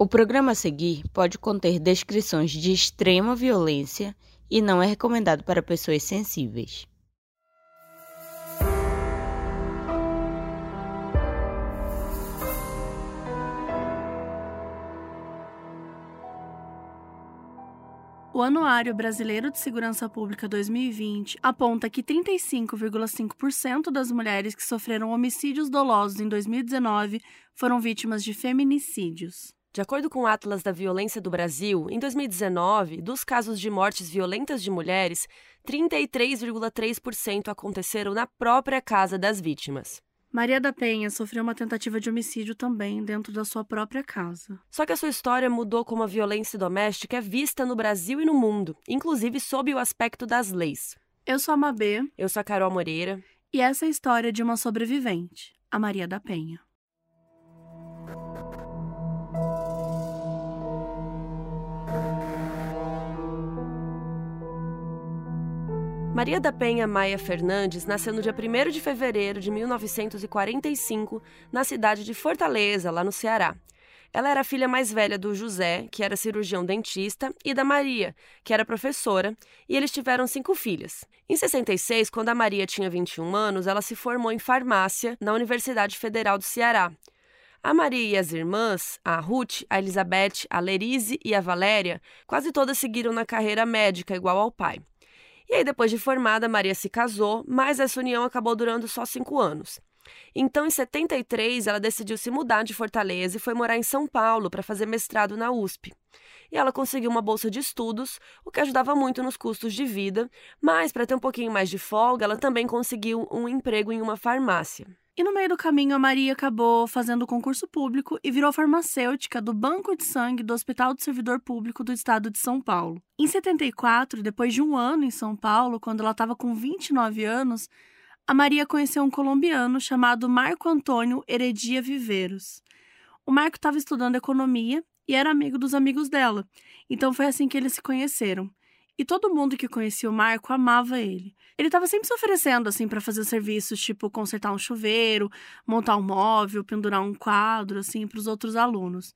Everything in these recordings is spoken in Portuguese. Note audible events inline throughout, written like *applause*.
O programa a seguir pode conter descrições de extrema violência e não é recomendado para pessoas sensíveis. O Anuário Brasileiro de Segurança Pública 2020 aponta que 35,5% das mulheres que sofreram homicídios dolosos em 2019 foram vítimas de feminicídios. De acordo com o Atlas da Violência do Brasil, em 2019, dos casos de mortes violentas de mulheres, 33,3% aconteceram na própria casa das vítimas. Maria da Penha sofreu uma tentativa de homicídio também dentro da sua própria casa. Só que a sua história mudou como a violência doméstica é vista no Brasil e no mundo, inclusive sob o aspecto das leis. Eu sou a Mabê. Eu sou a Carol Moreira. E essa é a história de uma sobrevivente, a Maria da Penha. Maria da Penha Maia Fernandes nasceu no dia 1 de fevereiro de 1945, na cidade de Fortaleza, lá no Ceará. Ela era a filha mais velha do José, que era cirurgião dentista, e da Maria, que era professora, e eles tiveram cinco filhas. Em 66, quando a Maria tinha 21 anos, ela se formou em farmácia na Universidade Federal do Ceará. A Maria e as irmãs, a Ruth, a Elizabeth, a Lerise e a Valéria, quase todas seguiram na carreira médica igual ao pai. E aí, depois de formada, Maria se casou, mas essa união acabou durando só cinco anos. Então, em 73, ela decidiu se mudar de Fortaleza e foi morar em São Paulo para fazer mestrado na USP. E ela conseguiu uma bolsa de estudos, o que ajudava muito nos custos de vida, mas para ter um pouquinho mais de folga, ela também conseguiu um emprego em uma farmácia. E no meio do caminho, a Maria acabou fazendo concurso público e virou farmacêutica do Banco de Sangue do Hospital do Servidor Público do Estado de São Paulo. Em 74, depois de um ano em São Paulo, quando ela estava com 29 anos, a Maria conheceu um colombiano chamado Marco Antônio Heredia Viveiros. O Marco estava estudando economia e era amigo dos amigos dela, então foi assim que eles se conheceram. E todo mundo que conhecia o Marco amava ele. Ele estava sempre se oferecendo assim para fazer serviços, tipo consertar um chuveiro, montar um móvel, pendurar um quadro assim para os outros alunos.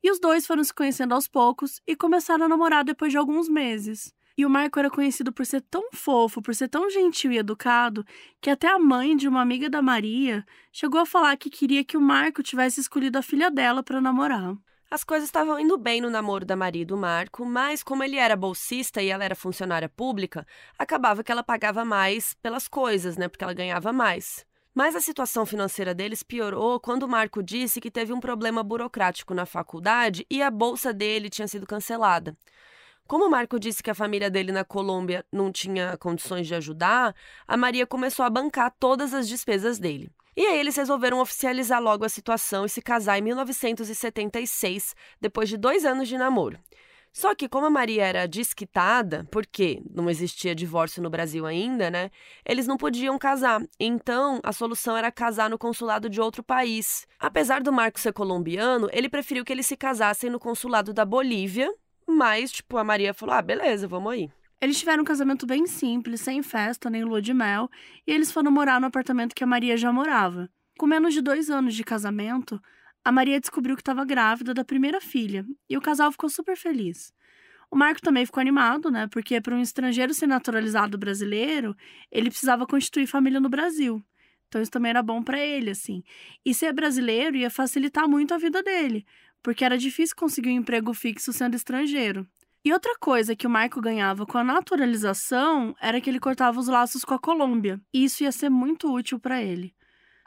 E os dois foram se conhecendo aos poucos e começaram a namorar depois de alguns meses. E o Marco era conhecido por ser tão fofo, por ser tão gentil e educado, que até a mãe de uma amiga da Maria chegou a falar que queria que o Marco tivesse escolhido a filha dela para namorar. As coisas estavam indo bem no namoro da Maria e do Marco, mas como ele era bolsista e ela era funcionária pública, acabava que ela pagava mais pelas coisas, né? Porque ela ganhava mais. Mas a situação financeira deles piorou quando o Marco disse que teve um problema burocrático na faculdade e a bolsa dele tinha sido cancelada. Como o Marco disse que a família dele na Colômbia não tinha condições de ajudar, a Maria começou a bancar todas as despesas dele. E aí eles resolveram oficializar logo a situação e se casar em 1976, depois de dois anos de namoro. Só que, como a Maria era desquitada, porque não existia divórcio no Brasil ainda, né? Eles não podiam casar. Então, a solução era casar no consulado de outro país. Apesar do Marco ser colombiano, ele preferiu que eles se casassem no consulado da Bolívia, mas, tipo, a Maria falou: ah, beleza, vamos aí. Eles tiveram um casamento bem simples, sem festa nem lua de mel, e eles foram morar no apartamento que a Maria já morava. Com menos de dois anos de casamento, a Maria descobriu que estava grávida da primeira filha, e o casal ficou super feliz. O Marco também ficou animado, né? Porque para um estrangeiro ser naturalizado brasileiro, ele precisava constituir família no Brasil. Então isso também era bom para ele, assim. E ser brasileiro ia facilitar muito a vida dele, porque era difícil conseguir um emprego fixo sendo estrangeiro. E outra coisa que o Marco ganhava com a naturalização era que ele cortava os laços com a Colômbia, e isso ia ser muito útil para ele.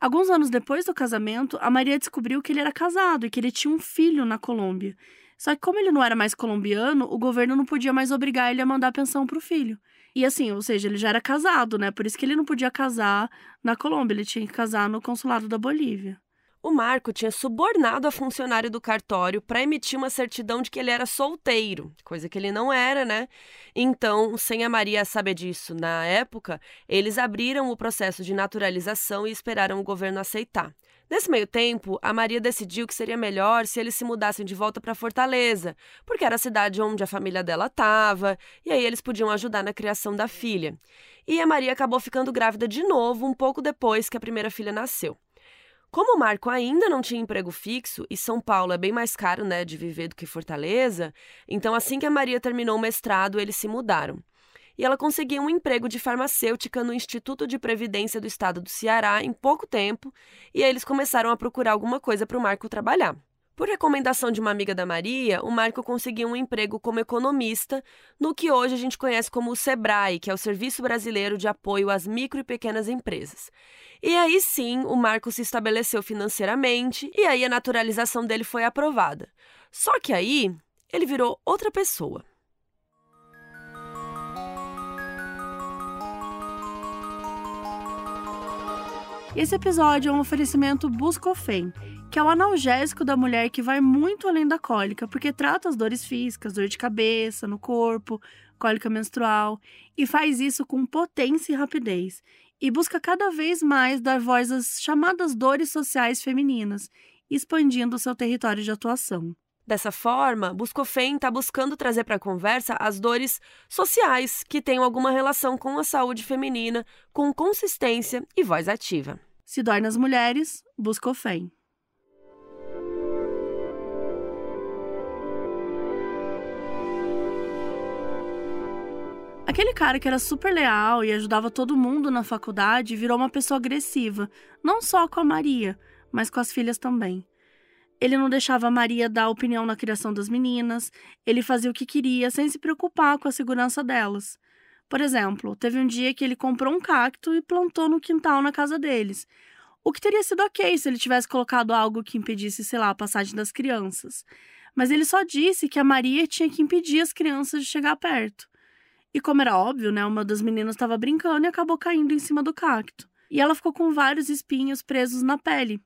Alguns anos depois do casamento, a Maria descobriu que ele era casado e que ele tinha um filho na Colômbia. Só que como ele não era mais colombiano, o governo não podia mais obrigar ele a mandar pensão pro filho. E assim, ou seja, ele já era casado, né? Por isso que ele não podia casar na Colômbia, ele tinha que casar no consulado da Bolívia. O Marco tinha subornado a funcionário do cartório para emitir uma certidão de que ele era solteiro, coisa que ele não era, né? Então, sem a Maria saber disso na época, eles abriram o processo de naturalização e esperaram o governo aceitar. Nesse meio tempo, a Maria decidiu que seria melhor se eles se mudassem de volta para Fortaleza, porque era a cidade onde a família dela estava, e aí eles podiam ajudar na criação da filha. E a Maria acabou ficando grávida de novo um pouco depois que a primeira filha nasceu. Como o Marco ainda não tinha emprego fixo e São Paulo é bem mais caro, né, de viver do que Fortaleza, então assim que a Maria terminou o mestrado, eles se mudaram. E ela conseguiu um emprego de farmacêutica no Instituto de Previdência do Estado do Ceará em pouco tempo, e aí eles começaram a procurar alguma coisa para o Marco trabalhar. Por recomendação de uma amiga da Maria, o Marco conseguiu um emprego como economista no que hoje a gente conhece como o SEBRAE, que é o Serviço Brasileiro de Apoio às Micro e Pequenas Empresas. E aí sim, o Marco se estabeleceu financeiramente e aí a naturalização dele foi aprovada. Só que aí ele virou outra pessoa. Esse episódio é um oferecimento Buscofem que é o analgésico da mulher que vai muito além da cólica, porque trata as dores físicas, dor de cabeça, no corpo, cólica menstrual, e faz isso com potência e rapidez. E busca cada vez mais dar voz às chamadas dores sociais femininas, expandindo seu território de atuação. Dessa forma, Buscofem está buscando trazer para a conversa as dores sociais que tenham alguma relação com a saúde feminina, com consistência e voz ativa. Se dói nas mulheres, Buscofem. Aquele cara que era super leal e ajudava todo mundo na faculdade virou uma pessoa agressiva, não só com a Maria, mas com as filhas também. Ele não deixava a Maria dar opinião na criação das meninas, ele fazia o que queria sem se preocupar com a segurança delas. Por exemplo, teve um dia que ele comprou um cacto e plantou no quintal na casa deles. O que teria sido ok se ele tivesse colocado algo que impedisse, sei lá, a passagem das crianças. Mas ele só disse que a Maria tinha que impedir as crianças de chegar perto. E como era óbvio, né, uma das meninas estava brincando e acabou caindo em cima do cacto. E ela ficou com vários espinhos presos na pele.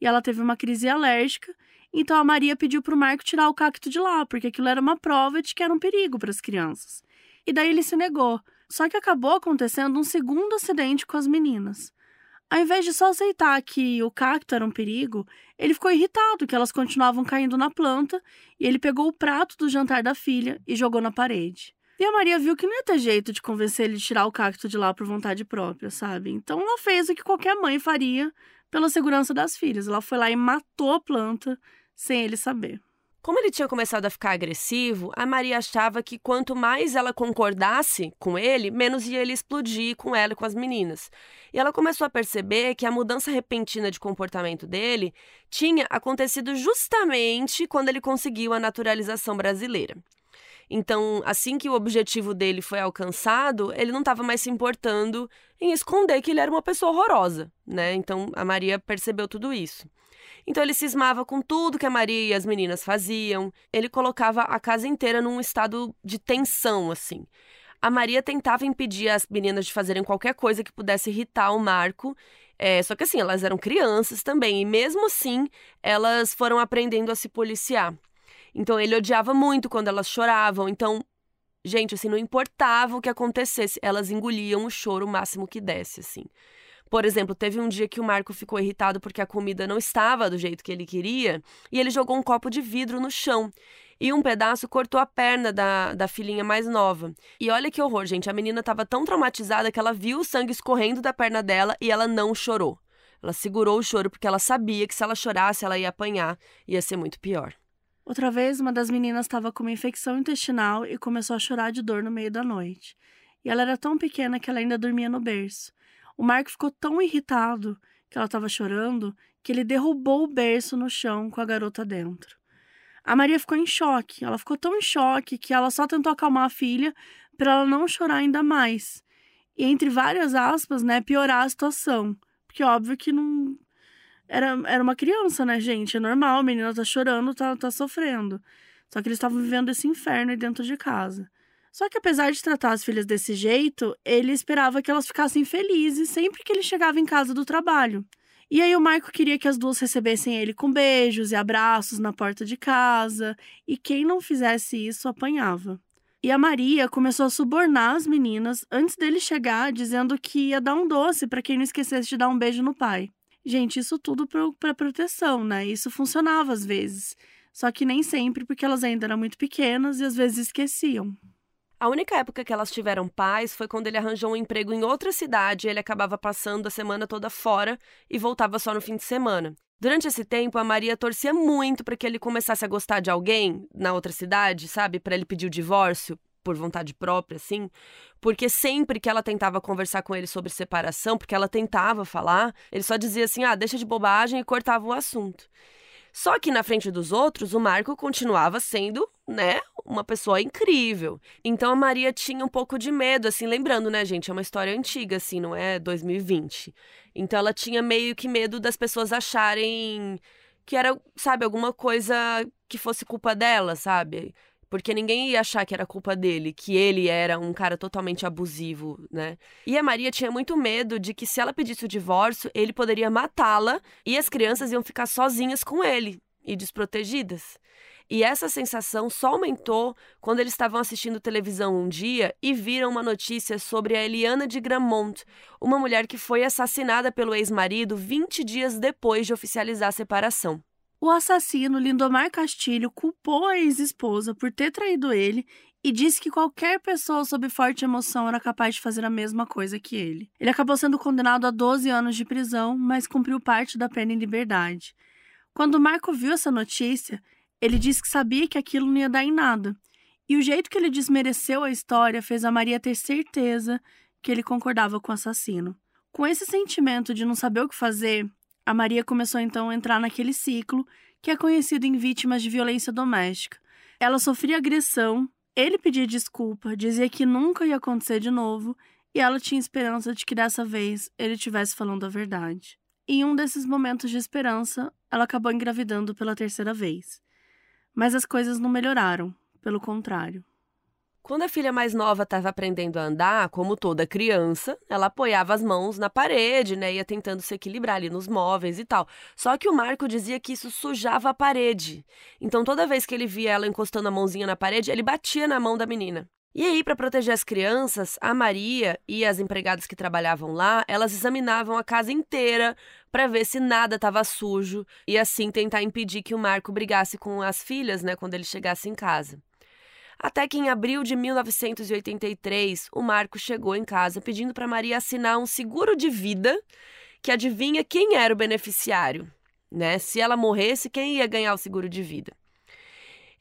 E ela teve uma crise alérgica, então a Maria pediu para o Marco tirar o cacto de lá, porque aquilo era uma prova de que era um perigo para as crianças. E daí ele se negou. Só que acabou acontecendo um segundo acidente com as meninas. Ao invés de só aceitar que o cacto era um perigo, ele ficou irritado que elas continuavam caindo na planta e ele pegou o prato do jantar da filha e jogou na parede. E a Maria viu que não ia ter jeito de convencer ele de tirar o cacto de lá por vontade própria, sabe? Então ela fez o que qualquer mãe faria pela segurança das filhas. Ela foi lá e matou a planta sem ele saber. Como ele tinha começado a ficar agressivo, a Maria achava que quanto mais ela concordasse com ele, menos ia ele explodir com ela e com as meninas. E ela começou a perceber que a mudança repentina de comportamento dele tinha acontecido justamente quando ele conseguiu a naturalização brasileira. Então, assim que o objetivo dele foi alcançado, ele não estava mais se importando em esconder que ele era uma pessoa horrorosa, né? Então, a Maria percebeu tudo isso. Então ele cismava com tudo que a Maria e as meninas faziam. Ele colocava a casa inteira num estado de tensão, assim. A Maria tentava impedir as meninas de fazerem qualquer coisa que pudesse irritar o Marco. É, só que assim, elas eram crianças também, e mesmo assim, elas foram aprendendo a se policiar. Então ele odiava muito quando elas choravam. Então, gente, assim, não importava o que acontecesse, elas engoliam o choro o máximo que desse, assim. Por exemplo, teve um dia que o Marco ficou irritado porque a comida não estava do jeito que ele queria e ele jogou um copo de vidro no chão. E um pedaço cortou a perna da, da filhinha mais nova. E olha que horror, gente. A menina estava tão traumatizada que ela viu o sangue escorrendo da perna dela e ela não chorou. Ela segurou o choro porque ela sabia que se ela chorasse, ela ia apanhar, ia ser muito pior. Outra vez, uma das meninas estava com uma infecção intestinal e começou a chorar de dor no meio da noite. E ela era tão pequena que ela ainda dormia no berço. O Marco ficou tão irritado que ela estava chorando que ele derrubou o berço no chão com a garota dentro. A Maria ficou em choque. Ela ficou tão em choque que ela só tentou acalmar a filha para ela não chorar ainda mais. E entre várias aspas, né, piorar a situação. Porque óbvio que não era, era uma criança, né, gente? É normal, a menina tá chorando, tá, tá sofrendo. Só que eles estavam vivendo esse inferno aí dentro de casa. Só que apesar de tratar as filhas desse jeito, ele esperava que elas ficassem felizes sempre que ele chegava em casa do trabalho. E aí o Marco queria que as duas recebessem ele com beijos e abraços na porta de casa, e quem não fizesse isso apanhava. E a Maria começou a subornar as meninas antes dele chegar, dizendo que ia dar um doce para quem não esquecesse de dar um beijo no pai. Gente, isso tudo para proteção, né? Isso funcionava às vezes. Só que nem sempre, porque elas ainda eram muito pequenas e às vezes esqueciam. A única época que elas tiveram paz foi quando ele arranjou um emprego em outra cidade e ele acabava passando a semana toda fora e voltava só no fim de semana. Durante esse tempo, a Maria torcia muito para que ele começasse a gostar de alguém na outra cidade, sabe? Para ele pedir o divórcio por vontade própria, assim, porque sempre que ela tentava conversar com ele sobre separação, porque ela tentava falar, ele só dizia assim: ah, deixa de bobagem e cortava o assunto. Só que na frente dos outros, o Marco continuava sendo, né, uma pessoa incrível. Então a Maria tinha um pouco de medo, assim, lembrando, né, gente, é uma história antiga, assim, não é 2020. Então ela tinha meio que medo das pessoas acharem que era, sabe, alguma coisa que fosse culpa dela, sabe? Porque ninguém ia achar que era culpa dele, que ele era um cara totalmente abusivo, né? E a Maria tinha muito medo de que se ela pedisse o divórcio, ele poderia matá-la e as crianças iam ficar sozinhas com ele e desprotegidas. E essa sensação só aumentou quando eles estavam assistindo televisão um dia e viram uma notícia sobre a Eliana de Gramont, uma mulher que foi assassinada pelo ex-marido 20 dias depois de oficializar a separação. O assassino Lindomar Castilho culpou a ex-esposa por ter traído ele e disse que qualquer pessoa sob forte emoção era capaz de fazer a mesma coisa que ele. Ele acabou sendo condenado a 12 anos de prisão, mas cumpriu parte da pena em liberdade. Quando Marco viu essa notícia, ele disse que sabia que aquilo não ia dar em nada. E o jeito que ele desmereceu a história fez a Maria ter certeza que ele concordava com o assassino. Com esse sentimento de não saber o que fazer, a Maria começou então a entrar naquele ciclo que é conhecido em vítimas de violência doméstica. Ela sofria agressão, ele pedia desculpa, dizia que nunca ia acontecer de novo e ela tinha esperança de que dessa vez ele estivesse falando a verdade. Em um desses momentos de esperança, ela acabou engravidando pela terceira vez. Mas as coisas não melhoraram, pelo contrário. Quando a filha mais nova estava aprendendo a andar, como toda criança, ela apoiava as mãos na parede, né? Ia tentando se equilibrar ali nos móveis e tal. Só que o Marco dizia que isso sujava a parede. Então, toda vez que ele via ela encostando a mãozinha na parede, ele batia na mão da menina. E aí, para proteger as crianças, a Maria e as empregadas que trabalhavam lá, elas examinavam a casa inteira para ver se nada estava sujo e assim tentar impedir que o Marco brigasse com as filhas, né, quando ele chegasse em casa. Até que em abril de 1983, o Marco chegou em casa pedindo para Maria assinar um seguro de vida que adivinha quem era o beneficiário, né? Se ela morresse, quem ia ganhar o seguro de vida?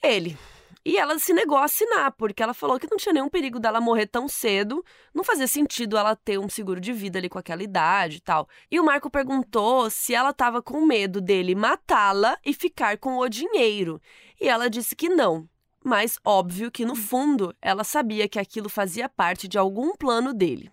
Ele. E ela se negou a assinar, porque ela falou que não tinha nenhum perigo dela morrer tão cedo, não fazia sentido ela ter um seguro de vida ali com aquela idade e tal. E o Marco perguntou se ela estava com medo dele matá-la e ficar com o dinheiro. E ela disse que não, mas óbvio que no fundo ela sabia que aquilo fazia parte de algum plano dele.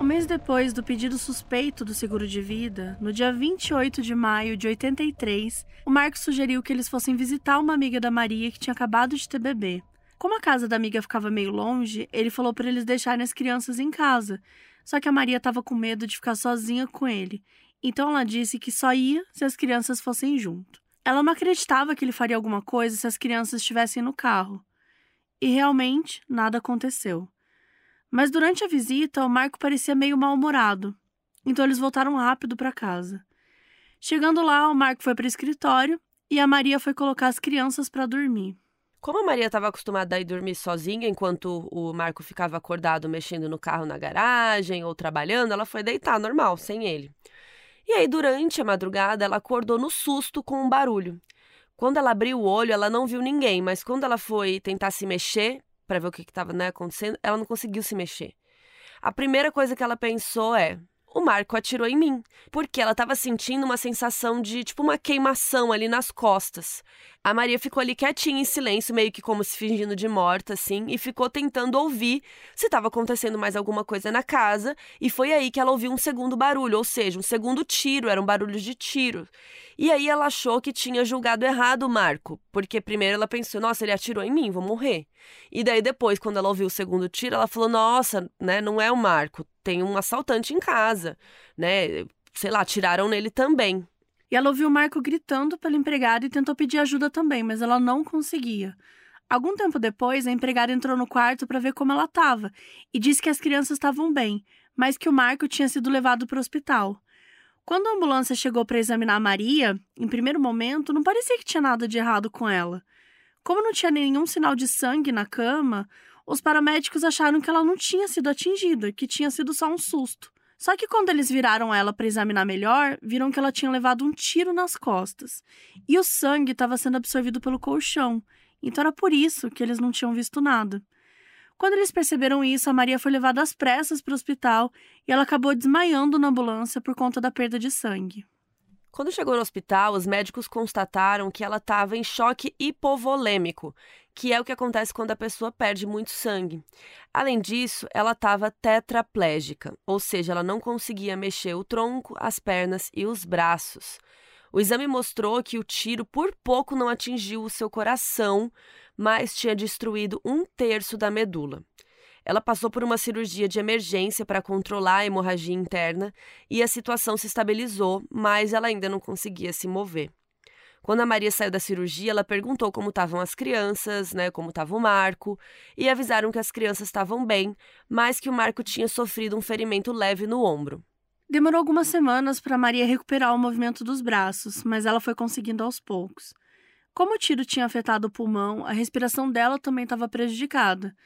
Um mês depois do pedido suspeito do seguro de vida, no dia 28 de maio de 83, o Marcos sugeriu que eles fossem visitar uma amiga da Maria que tinha acabado de ter bebê. Como a casa da amiga ficava meio longe, ele falou para eles deixarem as crianças em casa. Só que a Maria estava com medo de ficar sozinha com ele. Então ela disse que só ia se as crianças fossem junto. Ela não acreditava que ele faria alguma coisa se as crianças estivessem no carro. E realmente nada aconteceu. Mas durante a visita, o Marco parecia meio mal-humorado. Então eles voltaram rápido para casa. Chegando lá, o Marco foi para o escritório e a Maria foi colocar as crianças para dormir. Como a Maria estava acostumada a ir dormir sozinha enquanto o Marco ficava acordado mexendo no carro na garagem ou trabalhando, ela foi deitar normal, sem ele. E aí, durante a madrugada, ela acordou no susto com um barulho. Quando ela abriu o olho, ela não viu ninguém, mas quando ela foi tentar se mexer para ver o que estava né, acontecendo, ela não conseguiu se mexer. A primeira coisa que ela pensou é: o Marco atirou em mim, porque ela estava sentindo uma sensação de tipo uma queimação ali nas costas. A Maria ficou ali quietinha em silêncio, meio que como se fingindo de morta, assim, e ficou tentando ouvir se estava acontecendo mais alguma coisa na casa. E foi aí que ela ouviu um segundo barulho, ou seja, um segundo tiro, era um barulho de tiro. E aí ela achou que tinha julgado errado o Marco, porque primeiro ela pensou, nossa, ele atirou em mim, vou morrer. E daí depois, quando ela ouviu o segundo tiro, ela falou, nossa, né, não é o Marco, tem um assaltante em casa, né? Sei lá, tiraram nele também. E ela ouviu o Marco gritando pela empregada e tentou pedir ajuda também, mas ela não conseguia. Algum tempo depois, a empregada entrou no quarto para ver como ela estava e disse que as crianças estavam bem, mas que o Marco tinha sido levado para o hospital. Quando a ambulância chegou para examinar Maria, em primeiro momento não parecia que tinha nada de errado com ela. Como não tinha nenhum sinal de sangue na cama, os paramédicos acharam que ela não tinha sido atingida, que tinha sido só um susto. Só que quando eles viraram ela para examinar melhor, viram que ela tinha levado um tiro nas costas. E o sangue estava sendo absorvido pelo colchão. Então era por isso que eles não tinham visto nada. Quando eles perceberam isso, a Maria foi levada às pressas para o hospital e ela acabou desmaiando na ambulância por conta da perda de sangue. Quando chegou no hospital, os médicos constataram que ela estava em choque hipovolêmico, que é o que acontece quando a pessoa perde muito sangue. Além disso, ela estava tetraplégica, ou seja, ela não conseguia mexer o tronco, as pernas e os braços. O exame mostrou que o tiro por pouco não atingiu o seu coração, mas tinha destruído um terço da medula. Ela passou por uma cirurgia de emergência para controlar a hemorragia interna e a situação se estabilizou, mas ela ainda não conseguia se mover. Quando a Maria saiu da cirurgia, ela perguntou como estavam as crianças, né, como estava o Marco, e avisaram que as crianças estavam bem, mas que o Marco tinha sofrido um ferimento leve no ombro. Demorou algumas semanas para Maria recuperar o movimento dos braços, mas ela foi conseguindo aos poucos. Como o tiro tinha afetado o pulmão, a respiração dela também estava prejudicada,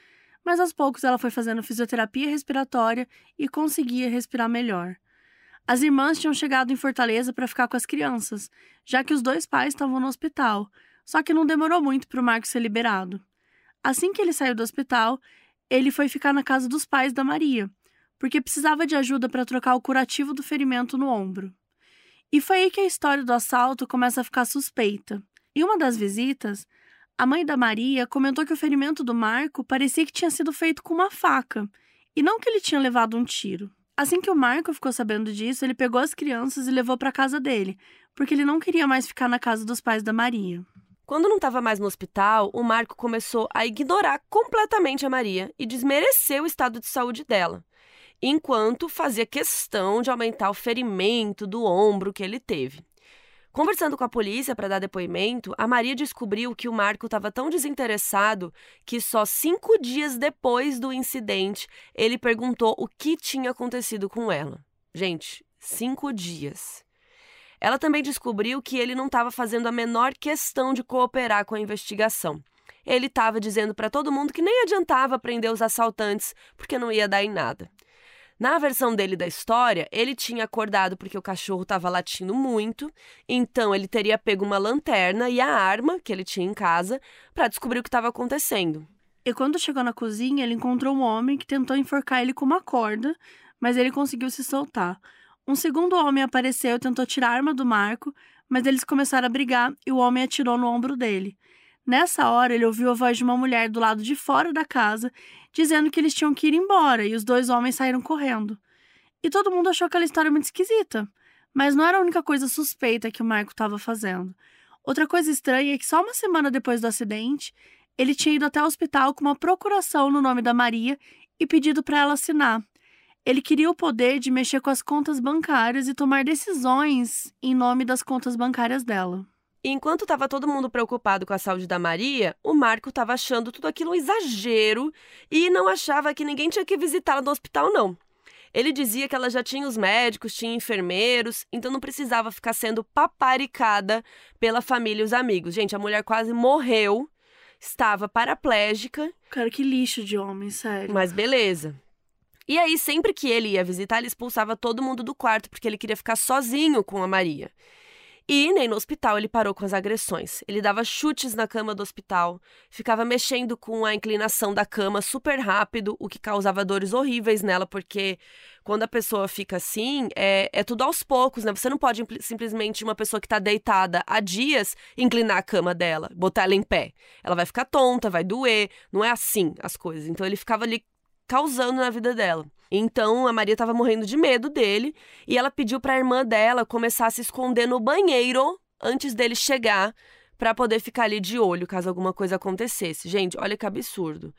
mas aos poucos ela foi fazendo fisioterapia respiratória e conseguia respirar melhor. As irmãs tinham chegado em Fortaleza para ficar com as crianças, já que os dois pais estavam no hospital, só que não demorou muito para o Marcos ser liberado. Assim que ele saiu do hospital, ele foi ficar na casa dos pais da Maria porque precisava de ajuda para trocar o curativo do ferimento no ombro. E foi aí que a história do assalto começa a ficar suspeita. Em uma das visitas, a mãe da Maria comentou que o ferimento do Marco parecia que tinha sido feito com uma faca, e não que ele tinha levado um tiro. Assim que o Marco ficou sabendo disso, ele pegou as crianças e levou para casa dele, porque ele não queria mais ficar na casa dos pais da Maria. Quando não estava mais no hospital, o Marco começou a ignorar completamente a Maria e desmerecer o estado de saúde dela enquanto fazia questão de aumentar o ferimento do ombro que ele teve. Conversando com a polícia para dar depoimento, a Maria descobriu que o Marco estava tão desinteressado que só cinco dias depois do incidente ele perguntou o que tinha acontecido com ela. Gente, cinco dias. Ela também descobriu que ele não estava fazendo a menor questão de cooperar com a investigação. Ele estava dizendo para todo mundo que nem adiantava prender os assaltantes porque não ia dar em nada. Na versão dele da história, ele tinha acordado porque o cachorro estava latindo muito, então ele teria pego uma lanterna e a arma que ele tinha em casa para descobrir o que estava acontecendo. E quando chegou na cozinha, ele encontrou um homem que tentou enforcar ele com uma corda, mas ele conseguiu se soltar. Um segundo homem apareceu e tentou tirar a arma do Marco, mas eles começaram a brigar e o homem atirou no ombro dele. Nessa hora, ele ouviu a voz de uma mulher do lado de fora da casa dizendo que eles tinham que ir embora e os dois homens saíram correndo. E todo mundo achou aquela história muito esquisita. Mas não era a única coisa suspeita que o Marco estava fazendo. Outra coisa estranha é que só uma semana depois do acidente, ele tinha ido até o hospital com uma procuração no nome da Maria e pedido para ela assinar. Ele queria o poder de mexer com as contas bancárias e tomar decisões em nome das contas bancárias dela. Enquanto estava todo mundo preocupado com a saúde da Maria, o Marco estava achando tudo aquilo um exagero e não achava que ninguém tinha que visitá-la no hospital, não. Ele dizia que ela já tinha os médicos, tinha enfermeiros, então não precisava ficar sendo paparicada pela família e os amigos. Gente, a mulher quase morreu, estava paraplégica. Cara, que lixo de homem, sério. Mas beleza. E aí, sempre que ele ia visitar, ele expulsava todo mundo do quarto, porque ele queria ficar sozinho com a Maria. E nem no hospital ele parou com as agressões. Ele dava chutes na cama do hospital, ficava mexendo com a inclinação da cama super rápido, o que causava dores horríveis nela, porque quando a pessoa fica assim, é, é tudo aos poucos, né? Você não pode simplesmente uma pessoa que está deitada há dias inclinar a cama dela, botar ela em pé. Ela vai ficar tonta, vai doer. Não é assim as coisas. Então ele ficava ali causando na vida dela. Então a Maria estava morrendo de medo dele e ela pediu para a irmã dela começar a se esconder no banheiro antes dele chegar para poder ficar ali de olho caso alguma coisa acontecesse. Gente, olha que absurdo.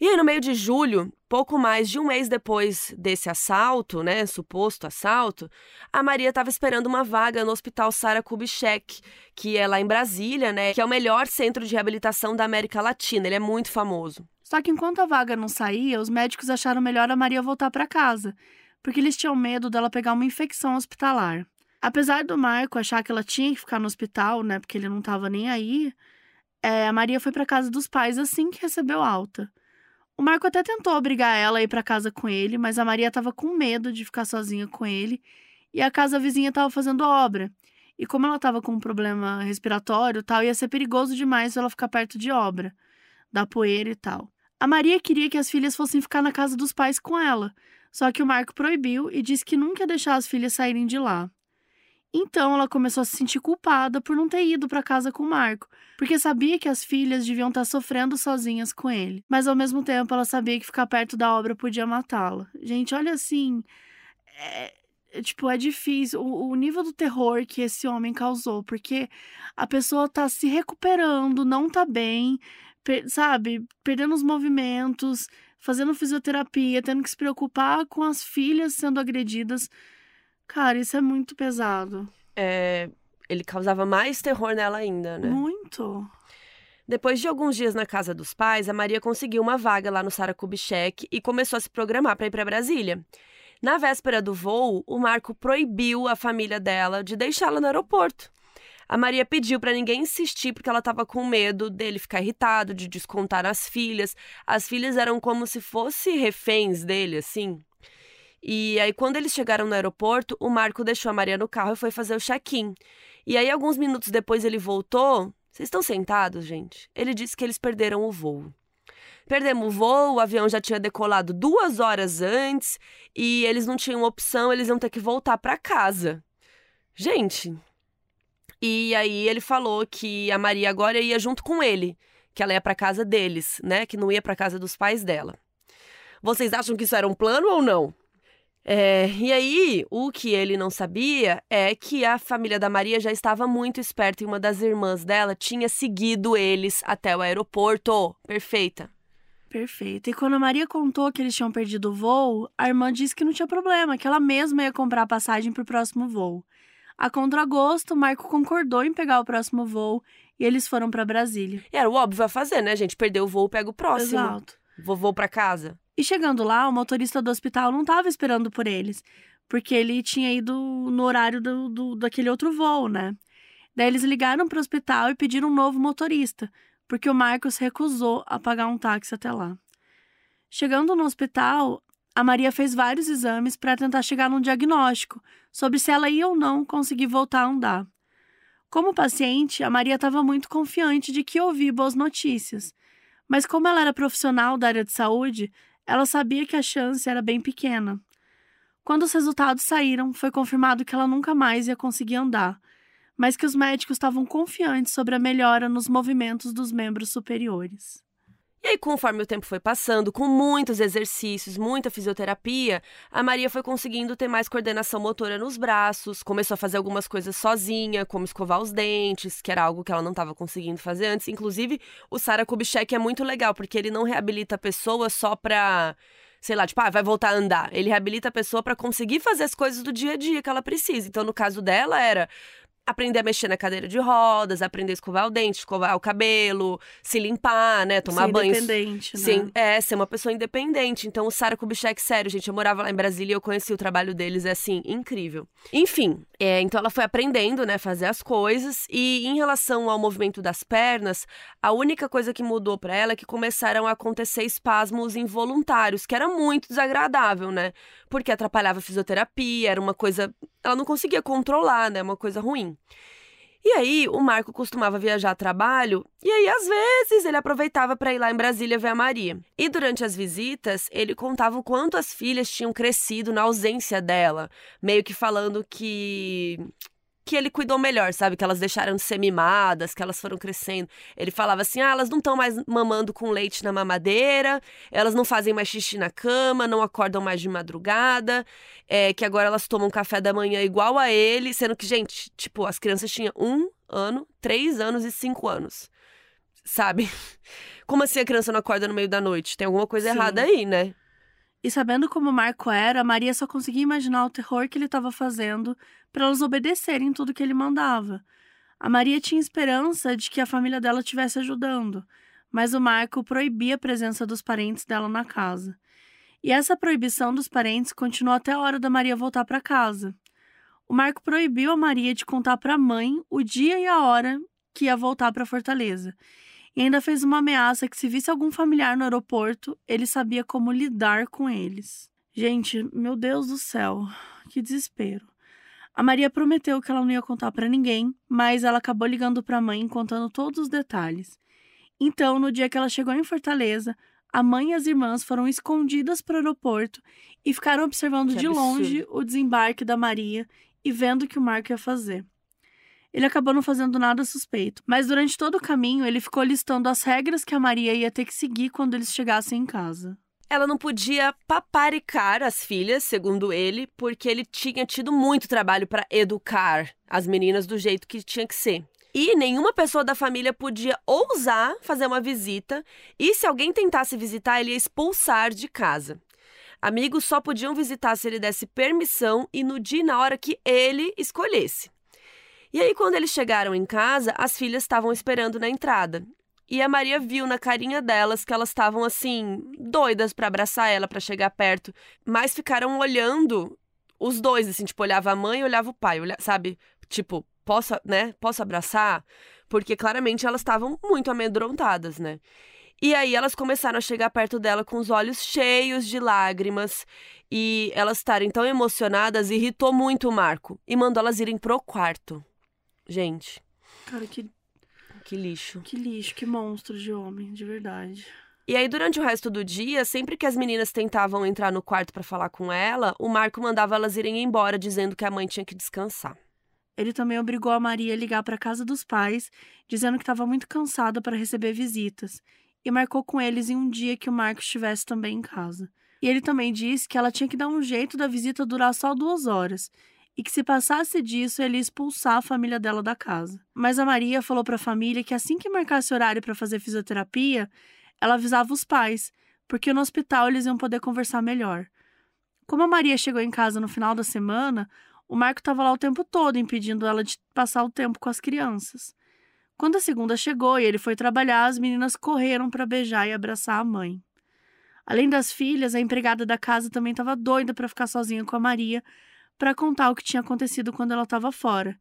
E aí, no meio de julho, pouco mais de um mês depois desse assalto, né, suposto assalto, a Maria estava esperando uma vaga no Hospital Sara Kubitschek, que é lá em Brasília, né, que é o melhor centro de reabilitação da América Latina, ele é muito famoso. Só que enquanto a vaga não saía, os médicos acharam melhor a Maria voltar para casa, porque eles tinham medo dela pegar uma infecção hospitalar. Apesar do Marco achar que ela tinha que ficar no hospital, né, porque ele não estava nem aí, é, a Maria foi para casa dos pais assim que recebeu alta. O Marco até tentou obrigar ela a ir para casa com ele, mas a Maria estava com medo de ficar sozinha com ele e a casa vizinha estava fazendo obra. E como ela estava com um problema respiratório, tal, ia ser perigoso demais ela ficar perto de obra, da poeira e tal. A Maria queria que as filhas fossem ficar na casa dos pais com ela, só que o Marco proibiu e disse que nunca ia deixar as filhas saírem de lá. Então ela começou a se sentir culpada por não ter ido para casa com o Marco, porque sabia que as filhas deviam estar tá sofrendo sozinhas com ele. Mas ao mesmo tempo ela sabia que ficar perto da obra podia matá-la. Gente, olha assim. É, é, tipo, é difícil o, o, nível do terror que esse homem causou, porque a pessoa tá se recuperando, não tá bem, per, sabe, perdendo os movimentos, fazendo fisioterapia, tendo que se preocupar com as filhas sendo agredidas. Cara, isso é muito pesado. É, ele causava mais terror nela ainda, né? Muito. Depois de alguns dias na casa dos pais, a Maria conseguiu uma vaga lá no Sara Kubitschek e começou a se programar para ir para Brasília. Na véspera do voo, o Marco proibiu a família dela de deixá-la no aeroporto. A Maria pediu para ninguém insistir porque ela estava com medo dele ficar irritado, de descontar as filhas. As filhas eram como se fossem reféns dele, assim. E aí, quando eles chegaram no aeroporto, o Marco deixou a Maria no carro e foi fazer o check-in. E aí, alguns minutos depois, ele voltou. Vocês estão sentados, gente? Ele disse que eles perderam o voo. Perdemos o voo, o avião já tinha decolado duas horas antes e eles não tinham opção, eles iam ter que voltar para casa. Gente, e aí ele falou que a Maria agora ia junto com ele, que ela ia para casa deles, né? Que não ia para casa dos pais dela. Vocês acham que isso era um plano ou não? É, e aí, o que ele não sabia é que a família da Maria já estava muito esperta e uma das irmãs dela tinha seguido eles até o aeroporto. Perfeita. Perfeito. E quando a Maria contou que eles tinham perdido o voo, a irmã disse que não tinha problema, que ela mesma ia comprar a passagem para o próximo voo. A contragosto, Marco concordou em pegar o próximo voo e eles foram para Brasília. E era o óbvio a fazer, né, gente? Perdeu o voo, pega o próximo. Exato. Vou, vou para casa. E chegando lá, o motorista do hospital não estava esperando por eles, porque ele tinha ido no horário do, do, daquele outro voo, né? Daí eles ligaram para o hospital e pediram um novo motorista, porque o Marcos recusou a pagar um táxi até lá. Chegando no hospital, a Maria fez vários exames para tentar chegar num diagnóstico sobre se ela ia ou não conseguir voltar a andar. Como paciente, a Maria estava muito confiante de que ouvia boas notícias, mas como ela era profissional da área de saúde, ela sabia que a chance era bem pequena. Quando os resultados saíram, foi confirmado que ela nunca mais ia conseguir andar, mas que os médicos estavam confiantes sobre a melhora nos movimentos dos membros superiores. E aí, conforme o tempo foi passando, com muitos exercícios, muita fisioterapia, a Maria foi conseguindo ter mais coordenação motora nos braços, começou a fazer algumas coisas sozinha, como escovar os dentes, que era algo que ela não estava conseguindo fazer antes. Inclusive, o Sara Kubitschek é muito legal, porque ele não reabilita a pessoa só pra sei lá, tipo, ah, vai voltar a andar. Ele reabilita a pessoa para conseguir fazer as coisas do dia a dia que ela precisa. Então, no caso dela, era aprender a mexer na cadeira de rodas, aprender a escovar o dente, escovar o cabelo, se limpar, né? Tomar ser banho. Independente, né? Sim, é, ser uma pessoa independente. Então, o Sara Kubitschek, sério, gente, eu morava lá em Brasília e eu conheci o trabalho deles, é assim, incrível. Enfim, é, então ela foi aprendendo, né, fazer as coisas. E em relação ao movimento das pernas, a única coisa que mudou para ela é que começaram a acontecer espasmos involuntários, que era muito desagradável, né? Porque atrapalhava a fisioterapia, era uma coisa ela não conseguia controlar, né? Uma coisa ruim. E aí, o Marco costumava viajar a trabalho, e aí, às vezes, ele aproveitava para ir lá em Brasília ver a Maria. E durante as visitas, ele contava o quanto as filhas tinham crescido na ausência dela, meio que falando que que ele cuidou melhor, sabe? Que elas deixaram de ser mimadas, que elas foram crescendo. Ele falava assim: ah, elas não estão mais mamando com leite na mamadeira, elas não fazem mais xixi na cama, não acordam mais de madrugada, é, que agora elas tomam café da manhã igual a ele, sendo que, gente, tipo, as crianças tinham um ano, três anos e cinco anos. Sabe? *laughs* Como assim a criança não acorda no meio da noite? Tem alguma coisa Sim. errada aí, né? E sabendo como Marco era, Maria só conseguia imaginar o terror que ele estava fazendo para elas obedecerem tudo que ele mandava. A Maria tinha esperança de que a família dela estivesse ajudando, mas o Marco proibia a presença dos parentes dela na casa. E essa proibição dos parentes continuou até a hora da Maria voltar para casa. O Marco proibiu a Maria de contar para a mãe o dia e a hora que ia voltar para Fortaleza. E ainda fez uma ameaça que se visse algum familiar no aeroporto, ele sabia como lidar com eles. Gente, meu Deus do céu, que desespero. A Maria prometeu que ela não ia contar para ninguém, mas ela acabou ligando para a mãe contando todos os detalhes. Então, no dia que ela chegou em Fortaleza, a mãe e as irmãs foram escondidas para o aeroporto e ficaram observando Que de absurdo. longe o desembarque da Maria e vendo o que o Marco ia fazer. Ele acabou não fazendo nada suspeito, mas durante todo o caminho ele ficou listando as regras que a Maria ia ter que seguir quando eles chegassem em casa. Ela não podia paparicar as filhas, segundo ele, porque ele tinha tido muito trabalho para educar as meninas do jeito que tinha que ser. E nenhuma pessoa da família podia ousar fazer uma visita, e se alguém tentasse visitar, ele ia expulsar de casa. Amigos só podiam visitar se ele desse permissão e no dia e na hora que ele escolhesse. E aí, quando eles chegaram em casa, as filhas estavam esperando na entrada. E a Maria viu na carinha delas que elas estavam assim, doidas pra abraçar ela, pra chegar perto, mas ficaram olhando os dois, assim, tipo, olhava a mãe e olhava o pai, olha- sabe? Tipo, posso, né? Posso abraçar? Porque claramente elas estavam muito amedrontadas, né? E aí elas começaram a chegar perto dela com os olhos cheios de lágrimas e elas estarem tão emocionadas irritou muito o Marco e mandou elas irem pro quarto. Gente, Cara, que, que lixo. que lixo, que monstro de homem, de verdade. E aí, durante o resto do dia, sempre que as meninas tentavam entrar no quarto pra falar com ela, o Marco mandava elas irem embora, dizendo que a mãe tinha que descansar. Ele também obrigou a Maria a ligar para casa dos pais, dizendo que estava muito cansada para receber visitas, e marcou com eles em um dia que o Marco estivesse também em casa. E ele também disse que ela tinha que dar um jeito da visita durar só duas horas, e que se passasse disso ele ia expulsar a família dela da casa. Mas a Maria falou para a família que assim que marcasse horário para fazer fisioterapia, ela avisava os pais, porque no hospital eles iam poder conversar melhor. Como a Maria chegou em casa no final da semana, o Marco estava lá o tempo todo impedindo ela de passar o tempo com as crianças. Quando a segunda chegou e ele foi trabalhar, as meninas correram para beijar e abraçar a mãe. Além das filhas, a empregada da casa também estava doida para ficar sozinha com a Maria para contar o que tinha acontecido quando ela estava fora.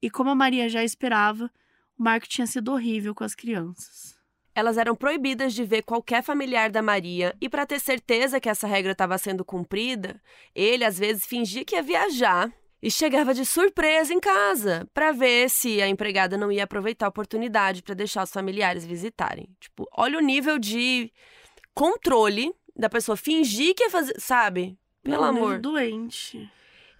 E como a Maria já esperava, o Marco tinha sido horrível com as crianças. Elas eram proibidas de ver qualquer familiar da Maria, e para ter certeza que essa regra estava sendo cumprida, ele às vezes fingia que ia viajar e chegava de surpresa em casa para ver se a empregada não ia aproveitar a oportunidade para deixar os familiares visitarem. Tipo, olha o nível de controle da pessoa fingir que ia fazer, sabe? Pelo Não, amor. doente.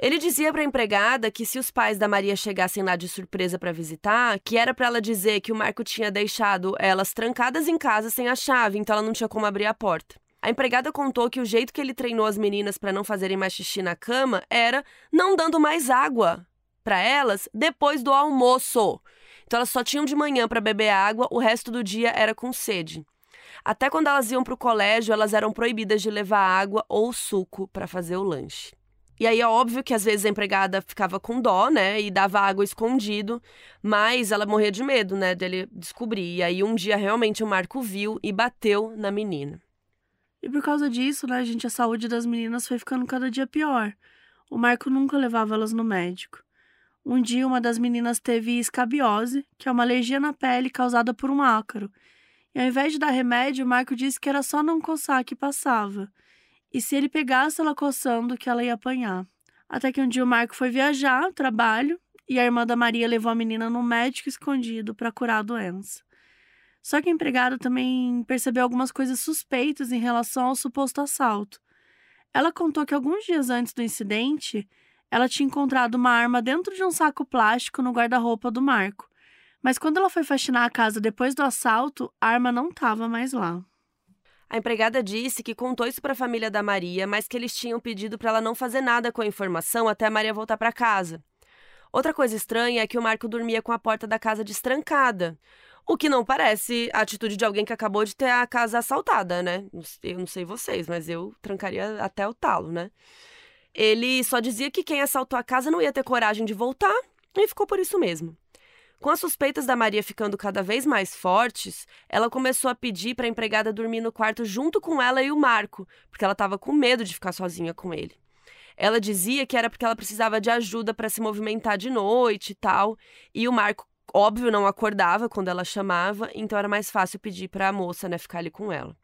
Ele dizia para a empregada que se os pais da Maria chegassem lá de surpresa para visitar, que era para ela dizer que o Marco tinha deixado elas trancadas em casa sem a chave, então ela não tinha como abrir a porta. A empregada contou que o jeito que ele treinou as meninas para não fazerem mais xixi na cama era não dando mais água para elas depois do almoço. Então elas só tinham de manhã para beber água, o resto do dia era com sede. Até quando elas iam para o colégio, elas eram proibidas de levar água ou suco para fazer o lanche. E aí é óbvio que às vezes a empregada ficava com dó, né, e dava água escondido, mas ela morria de medo, né, dele descobrir. E aí um dia realmente o Marco viu e bateu na menina. E por causa disso, né, gente, a saúde das meninas foi ficando cada dia pior. O Marco nunca levava elas no médico. Um dia, uma das meninas teve escabiose, que é uma alergia na pele causada por um ácaro. E ao invés de dar remédio, o Marco disse que era só não coçar que passava. E se ele pegasse ela coçando, que ela ia apanhar. Até que um dia o Marco foi viajar, trabalho, e a irmã da Maria levou a menina no médico escondido para curar a doença. Só que a empregada também percebeu algumas coisas suspeitas em relação ao suposto assalto. Ela contou que alguns dias antes do incidente, ela tinha encontrado uma arma dentro de um saco plástico no guarda-roupa do Marco. Mas quando ela foi faxinar a casa depois do assalto, a arma não estava mais lá. A empregada disse que contou isso para a família da Maria, mas que eles tinham pedido para ela não fazer nada com a informação até a Maria voltar para casa. Outra coisa estranha é que o Marco dormia com a porta da casa destrancada, o que não parece a atitude de alguém que acabou de ter a casa assaltada, né? Eu não sei vocês, mas eu trancaria até o talo, né? Ele só dizia que quem assaltou a casa não ia ter coragem de voltar e ficou por isso mesmo. Com as suspeitas da Maria ficando cada vez mais fortes, ela começou a pedir para a empregada dormir no quarto junto com ela e o Marco, porque ela estava com medo de ficar sozinha com ele. Ela dizia que era porque ela precisava de ajuda para se movimentar de noite e tal, e o Marco, óbvio, não acordava quando ela chamava, então era mais fácil pedir para a moça, né, ficar ali com ela.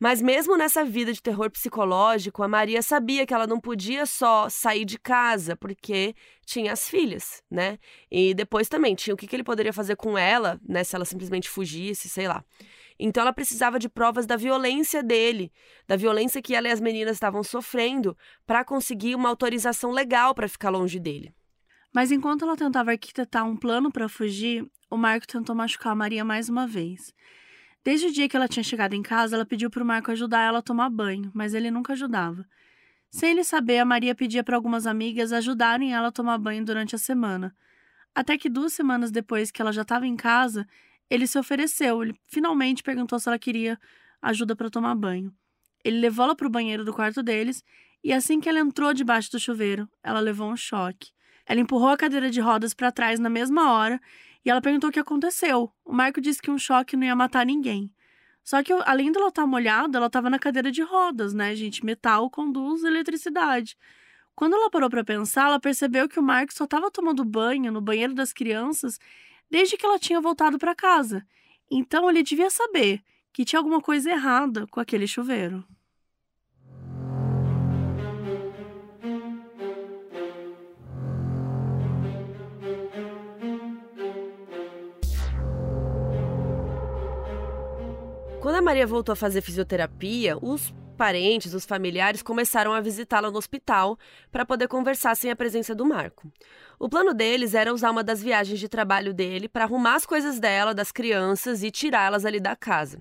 Mas mesmo nessa vida de terror psicológico, a Maria sabia que ela não podia só sair de casa, porque tinha as filhas, né? E depois também tinha o que, ele poderia fazer com ela, né? Se ela simplesmente fugisse, sei lá. Então ela precisava de provas da violência dele, da violência que ela e as meninas estavam sofrendo, para conseguir uma autorização legal para ficar longe dele. Mas enquanto ela tentava arquitetar um plano para fugir, o Marco tentou machucar a Maria mais uma vez. Desde o dia que ela tinha chegado em casa, ela pediu para o Marco ajudar ela a tomar banho, mas ele nunca ajudava. Sem ele saber, a Maria pedia para algumas amigas ajudarem ela a tomar banho durante a semana. Até que duas semanas depois que ela já estava em casa, ele se ofereceu. Ele finalmente perguntou se ela queria ajuda para tomar banho. Ele levou ela para o banheiro do quarto deles e assim que ela entrou debaixo do chuveiro, ela levou um choque. Ela empurrou a cadeira de rodas para trás na mesma hora e ela perguntou o que aconteceu. O Marco disse que um choque não ia matar ninguém. Só que, além dela estar tá molhada, ela estava na cadeira de rodas, né, gente? Metal conduz eletricidade. Quando ela parou para pensar, ela percebeu que o Marco só estava tomando banho no banheiro das crianças desde que ela tinha voltado para casa. Então ele devia saber que tinha alguma coisa errada com aquele chuveiro. A Maria voltou a fazer fisioterapia, os parentes, os familiares começaram a visitá-la no hospital para poder conversar sem a presença do Marco. O plano deles era usar uma das viagens de trabalho dele para arrumar as coisas dela, das crianças e tirá-las ali da casa.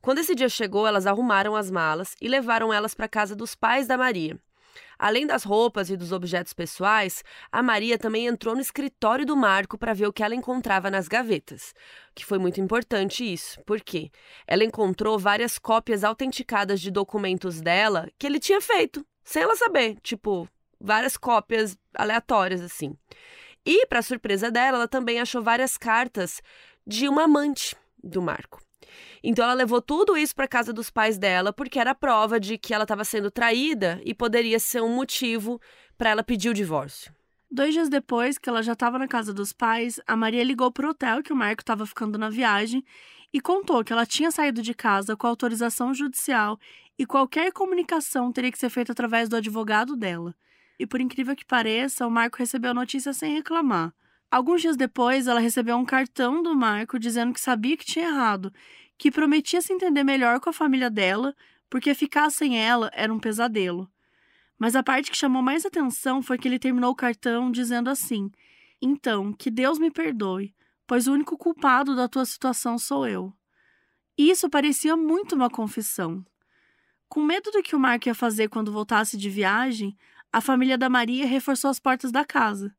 Quando esse dia chegou, elas arrumaram as malas e levaram elas para a casa dos pais da Maria. Além das roupas e dos objetos pessoais, a Maria também entrou no escritório do Marco para ver o que ela encontrava nas gavetas. Que foi muito importante isso, porque ela encontrou várias cópias autenticadas de documentos dela que ele tinha feito, sem ela saber, tipo, várias cópias aleatórias assim. E, para surpresa dela, ela também achou várias cartas de uma amante do Marco. Então ela levou tudo isso para casa dos pais dela, porque era prova de que ela estava sendo traída e poderia ser um motivo para ela pedir o divórcio. Dois dias depois que ela já estava na casa dos pais, a Maria ligou para o hotel que o Marco estava ficando na viagem e contou que ela tinha saído de casa com autorização judicial e qualquer comunicação teria que ser feita através do advogado dela. E por incrível que pareça, o Marco recebeu a notícia sem reclamar. Alguns dias depois, ela recebeu um cartão do Marco dizendo que sabia que tinha errado que prometia se entender melhor com a família dela, porque ficar sem ela era um pesadelo. Mas a parte que chamou mais atenção foi que ele terminou o cartão dizendo assim: Então, que Deus me perdoe, pois o único culpado da tua situação sou eu. Isso parecia muito uma confissão. Com medo do que o Marco ia fazer quando voltasse de viagem, a família da Maria reforçou as portas da casa.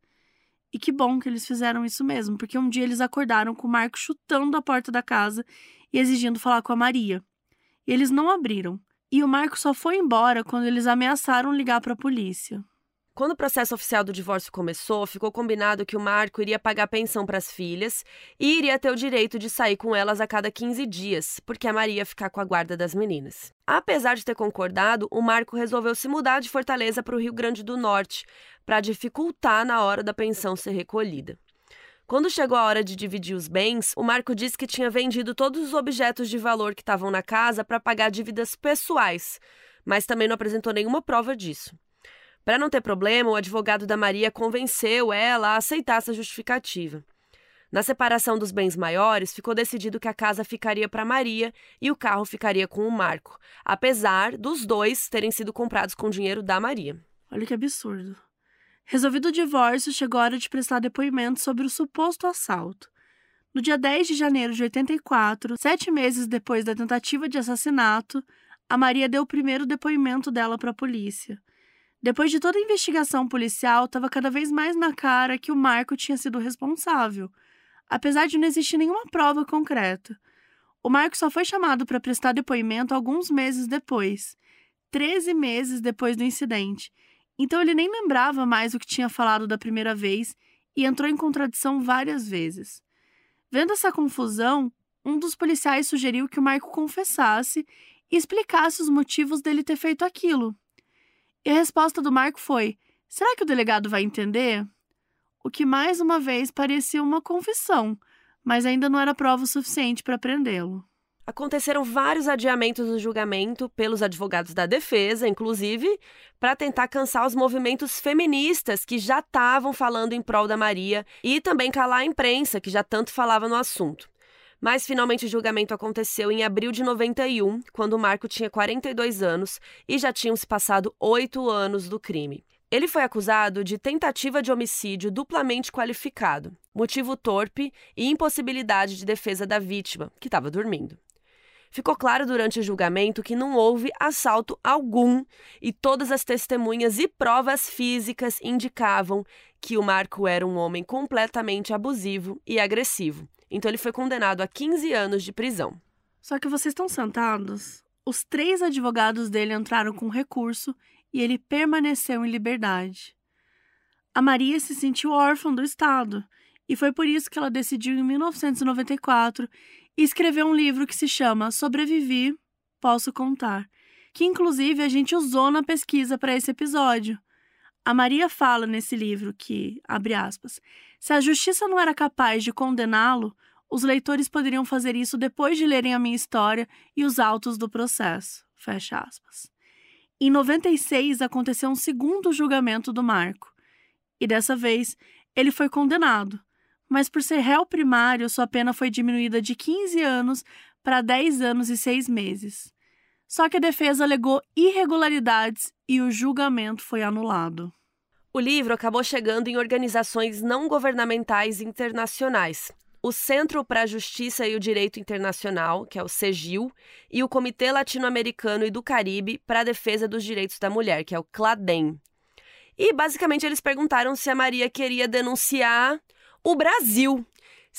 E que bom que eles fizeram isso mesmo, porque um dia eles acordaram com o Marco chutando a porta da casa e exigindo falar com a Maria. E eles não abriram. E o Marco só foi embora quando eles ameaçaram ligar para a polícia. Quando o processo oficial do divórcio começou, ficou combinado que o Marco iria pagar pensão para as filhas e iria ter o direito de sair com elas a cada 15 dias, porque a Maria ia ficar com a guarda das meninas. Apesar de ter concordado, o Marco resolveu se mudar de Fortaleza para o Rio Grande do Norte, para dificultar na hora da pensão ser recolhida. Quando chegou a hora de dividir os bens, o Marco disse que tinha vendido todos os objetos de valor que estavam na casa para pagar dívidas pessoais, mas também não apresentou nenhuma prova disso. Para não ter problema, o advogado da Maria convenceu ela a aceitar essa justificativa. Na separação dos bens maiores, ficou decidido que a casa ficaria para Maria e o carro ficaria com o Marco, apesar dos dois terem sido comprados com dinheiro da Maria. Olha que absurdo. Resolvido o divórcio, chegou a hora de prestar depoimento sobre o suposto assalto. No dia 10 de janeiro de 84, sete meses depois da tentativa de assassinato, a Maria deu o primeiro depoimento dela para a polícia. Depois de toda a investigação policial, estava cada vez mais na cara que o Marco tinha sido responsável, apesar de não existir nenhuma prova concreta. O Marco só foi chamado para prestar depoimento alguns meses depois, 13 meses depois do incidente, então ele nem lembrava mais o que tinha falado da primeira vez e entrou em contradição várias vezes. Vendo essa confusão, um dos policiais sugeriu que o Marco confessasse e explicasse os motivos dele ter feito aquilo. E a resposta do Marco foi: será que o delegado vai entender? O que mais uma vez parecia uma confissão, mas ainda não era prova o suficiente para prendê-lo. Aconteceram vários adiamentos do julgamento pelos advogados da defesa, inclusive, para tentar cansar os movimentos feministas que já estavam falando em prol da Maria e também calar a imprensa, que já tanto falava no assunto. Mas finalmente o julgamento aconteceu em abril de 91, quando o Marco tinha 42 anos e já tinham se passado oito anos do crime. Ele foi acusado de tentativa de homicídio duplamente qualificado, motivo torpe e impossibilidade de defesa da vítima, que estava dormindo. Ficou claro durante o julgamento que não houve assalto algum e todas as testemunhas e provas físicas indicavam que o Marco era um homem completamente abusivo e agressivo. Então ele foi condenado a 15 anos de prisão. Só que vocês estão sentados? Os três advogados dele entraram com recurso e ele permaneceu em liberdade. A Maria se sentiu órfã do Estado e foi por isso que ela decidiu, em 1994, escrever um livro que se chama Sobrevivi, Posso Contar, que inclusive a gente usou na pesquisa para esse episódio. A Maria fala nesse livro que, abre aspas, se a justiça não era capaz de condená-lo, os leitores poderiam fazer isso depois de lerem a minha história e os autos do processo. Fecha aspas. Em 96 aconteceu um segundo julgamento do Marco, e dessa vez ele foi condenado, mas por ser réu primário, sua pena foi diminuída de 15 anos para 10 anos e 6 meses. Só que a defesa alegou irregularidades e o julgamento foi anulado. O livro acabou chegando em organizações não governamentais internacionais. O Centro para a Justiça e o Direito Internacional, que é o CEGIL, e o Comitê Latino-Americano e do Caribe para a Defesa dos Direitos da Mulher, que é o CLADEM. E basicamente eles perguntaram se a Maria queria denunciar o Brasil.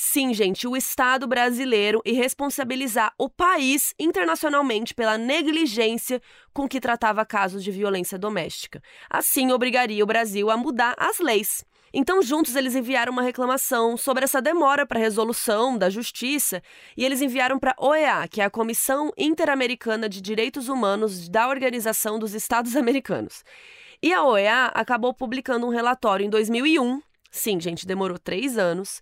Sim, gente, o Estado brasileiro e responsabilizar o país internacionalmente pela negligência com que tratava casos de violência doméstica. Assim, obrigaria o Brasil a mudar as leis. Então, juntos, eles enviaram uma reclamação sobre essa demora para resolução da justiça e eles enviaram para a OEA, que é a Comissão Interamericana de Direitos Humanos da Organização dos Estados Americanos. E a OEA acabou publicando um relatório em 2001 Sim, gente, demorou três anos.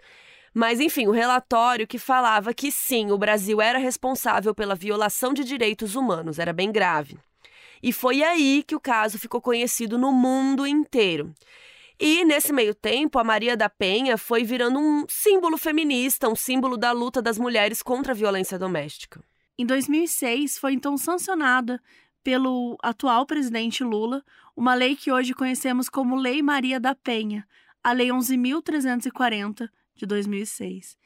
Mas, enfim, o relatório que falava que sim, o Brasil era responsável pela violação de direitos humanos, era bem grave. E foi aí que o caso ficou conhecido no mundo inteiro. E nesse meio tempo, a Maria da Penha foi virando um símbolo feminista, um símbolo da luta das mulheres contra a violência doméstica. Em 2006, foi então sancionada pelo atual presidente Lula uma lei que hoje conhecemos como Lei Maria da Penha, a Lei 11.340 de 2006.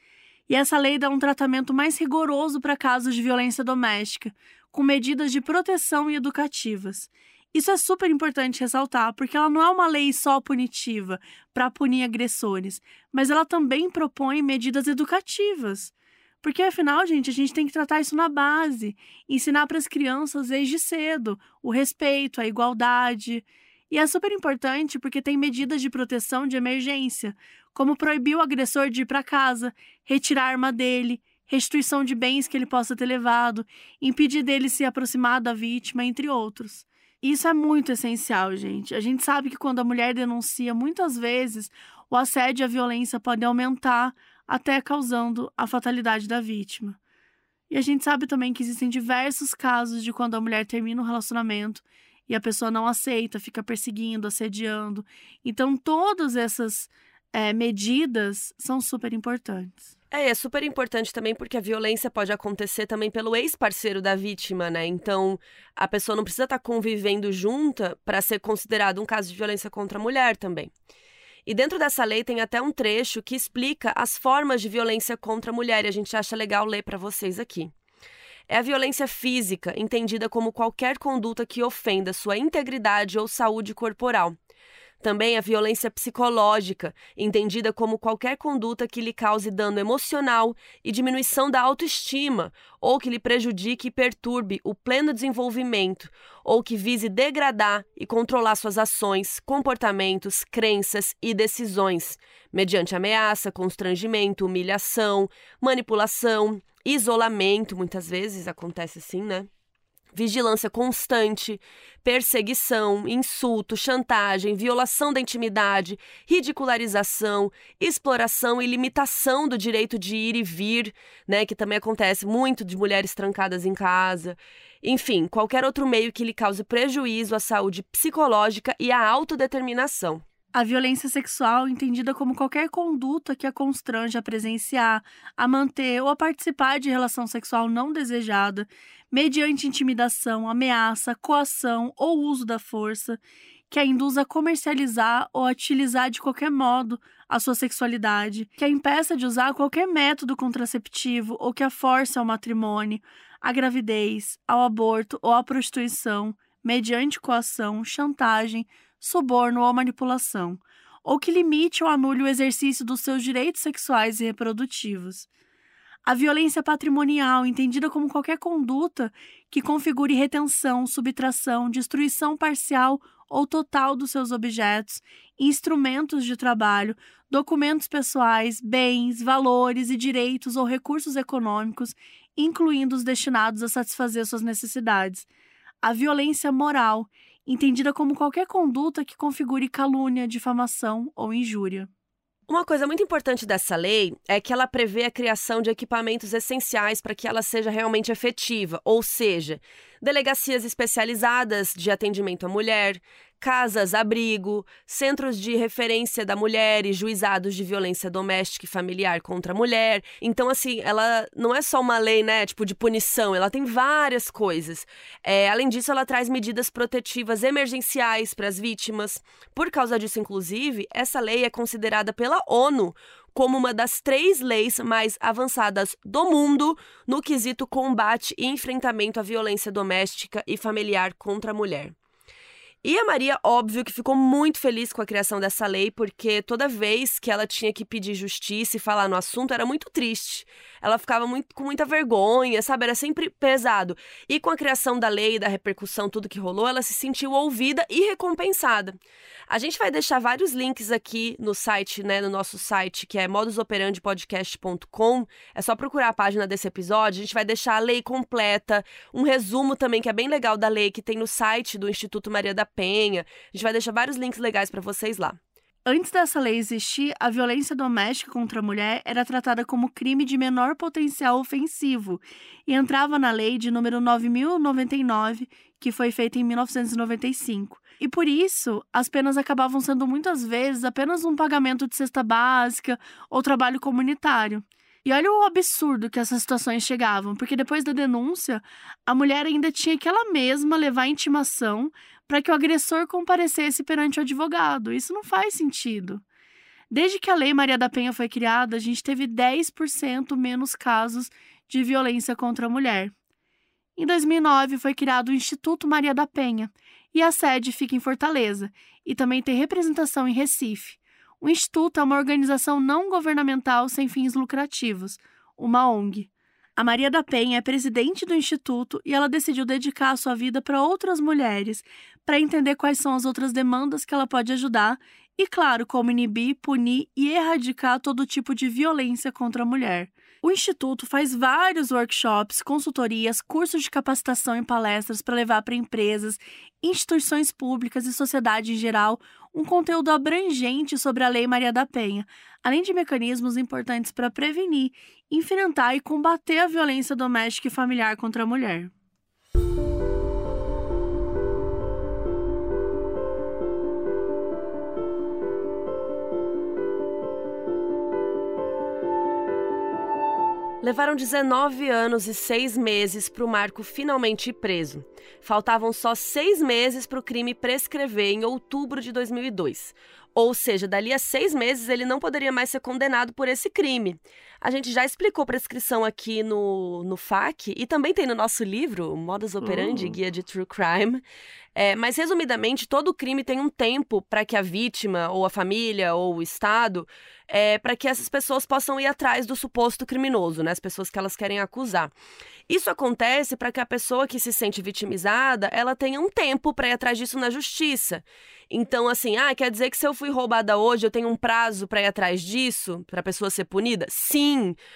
E essa lei dá um tratamento mais rigoroso para casos de violência doméstica, com medidas de proteção e educativas. Isso é super importante ressaltar, porque ela não é uma lei só punitiva para punir agressores, mas ela também propõe medidas educativas. Porque afinal, gente, a gente tem que tratar isso na base, ensinar para as crianças desde cedo o respeito, a igualdade. E é super importante porque tem medidas de proteção de emergência, como proibir o agressor de ir para casa, retirar a arma dele, restituição de bens que ele possa ter levado, impedir dele se aproximar da vítima, entre outros. Isso é muito essencial, gente. A gente sabe que quando a mulher denuncia, muitas vezes o assédio e a violência podem aumentar, até causando a fatalidade da vítima. E a gente sabe também que existem diversos casos de quando a mulher termina um relacionamento e a pessoa não aceita, fica perseguindo, assediando. Então, todas essas é, medidas são super importantes. É, é super importante também porque a violência pode acontecer também pelo ex-parceiro da vítima, né? Então, a pessoa não precisa estar tá convivendo junta para ser considerado um caso de violência contra a mulher também. E dentro dessa lei tem até um trecho que explica as formas de violência contra a mulher, e a gente acha legal ler para vocês aqui é a violência física, entendida como qualquer conduta que ofenda sua integridade ou saúde corporal. Também a violência psicológica, entendida como qualquer conduta que lhe cause dano emocional e diminuição da autoestima, ou que lhe prejudique e perturbe o pleno desenvolvimento, ou que vise degradar e controlar suas ações, comportamentos, crenças e decisões, mediante ameaça, constrangimento, humilhação, manipulação, isolamento, muitas vezes acontece assim, né? vigilância constante, perseguição, insulto, chantagem, violação da intimidade, ridicularização, exploração e limitação do direito de ir e vir, né, que também acontece muito de mulheres trancadas em casa. Enfim, qualquer outro meio que lhe cause prejuízo à saúde psicológica e à autodeterminação. A violência sexual, entendida como qualquer conduta que a constrange a presenciar, a manter ou a participar de relação sexual não desejada, mediante intimidação, ameaça, coação ou uso da força, que a induza a comercializar ou a utilizar de qualquer modo a sua sexualidade, que a impeça de usar qualquer método contraceptivo ou que a force ao matrimônio, à gravidez, ao aborto ou à prostituição, mediante coação, chantagem, suborno ou manipulação, ou que limite ou anule o exercício dos seus direitos sexuais e reprodutivos. A violência patrimonial, entendida como qualquer conduta que configure retenção, subtração, destruição parcial ou total dos seus objetos, instrumentos de trabalho, documentos pessoais, bens, valores e direitos ou recursos econômicos, incluindo os destinados a satisfazer suas necessidades. A violência moral, entendida como qualquer conduta que configure calúnia, difamação ou injúria. Uma coisa muito importante dessa lei é que ela prevê a criação de equipamentos essenciais para que ela seja realmente efetiva, ou seja, delegacias especializadas de atendimento à mulher, casas abrigo, centros de referência da mulher e juizados de violência doméstica e familiar contra a mulher. Então, assim, ela não é só uma lei, né, tipo de punição, ela tem várias coisas. É, além disso, ela traz medidas protetivas emergenciais para as vítimas. Por causa disso, inclusive, essa lei é considerada pela ONU como uma das três leis mais avançadas do mundo no quesito combate e enfrentamento à violência doméstica e familiar contra a mulher. E a Maria, óbvio, que ficou muito feliz com a criação dessa lei, porque toda vez que ela tinha que pedir justiça e falar no assunto era muito triste. Ela ficava muito, com muita vergonha, sabe? Era sempre pesado. E com a criação da lei, da repercussão, tudo que rolou, ela se sentiu ouvida e recompensada. A gente vai deixar vários links aqui no site, né, no nosso site, que é modusoperandipodcast.com. É só procurar a página desse episódio. A gente vai deixar a lei completa, um resumo também que é bem legal da lei que tem no site do Instituto Maria da Penha. A gente vai deixar vários links legais para vocês lá. Antes dessa lei existir, a violência doméstica contra a mulher era tratada como crime de menor potencial ofensivo e entrava na lei de número 9099, que foi feita em 1995. E por isso, as penas acabavam sendo muitas vezes apenas um pagamento de cesta básica ou trabalho comunitário. E olha o absurdo que essas situações chegavam, porque depois da denúncia, a mulher ainda tinha que ela mesma levar a intimação para que o agressor comparecesse perante o advogado. Isso não faz sentido. Desde que a Lei Maria da Penha foi criada, a gente teve 10% menos casos de violência contra a mulher. Em 2009, foi criado o Instituto Maria da Penha, e a sede fica em Fortaleza, e também tem representação em Recife. O Instituto é uma organização não governamental sem fins lucrativos, uma ONG. A Maria da Penha é presidente do Instituto e ela decidiu dedicar a sua vida para outras mulheres, para entender quais são as outras demandas que ela pode ajudar e, claro, como inibir, punir e erradicar todo tipo de violência contra a mulher. O Instituto faz vários workshops, consultorias, cursos de capacitação e palestras para levar para empresas, instituições públicas e sociedade em geral um conteúdo abrangente sobre a Lei Maria da Penha, além de mecanismos importantes para prevenir, enfrentar e combater a violência doméstica e familiar contra a mulher. Levaram 19 anos e seis meses para o Marco finalmente ir preso. Faltavam só seis meses para o crime prescrever em outubro de 2002. Ou seja, dali a seis meses ele não poderia mais ser condenado por esse crime. A gente já explicou prescrição aqui no, no FAQ e também tem no nosso livro, Modus Operandi, uh. Guia de True Crime. É, mas, resumidamente, todo crime tem um tempo para que a vítima, ou a família, ou o Estado, é, para que essas pessoas possam ir atrás do suposto criminoso, né? As pessoas que elas querem acusar. Isso acontece para que a pessoa que se sente vitimizada, ela tenha um tempo para ir atrás disso na justiça. Então, assim, ah, quer dizer que se eu fui roubada hoje, eu tenho um prazo para ir atrás disso, para a pessoa ser punida? Sim.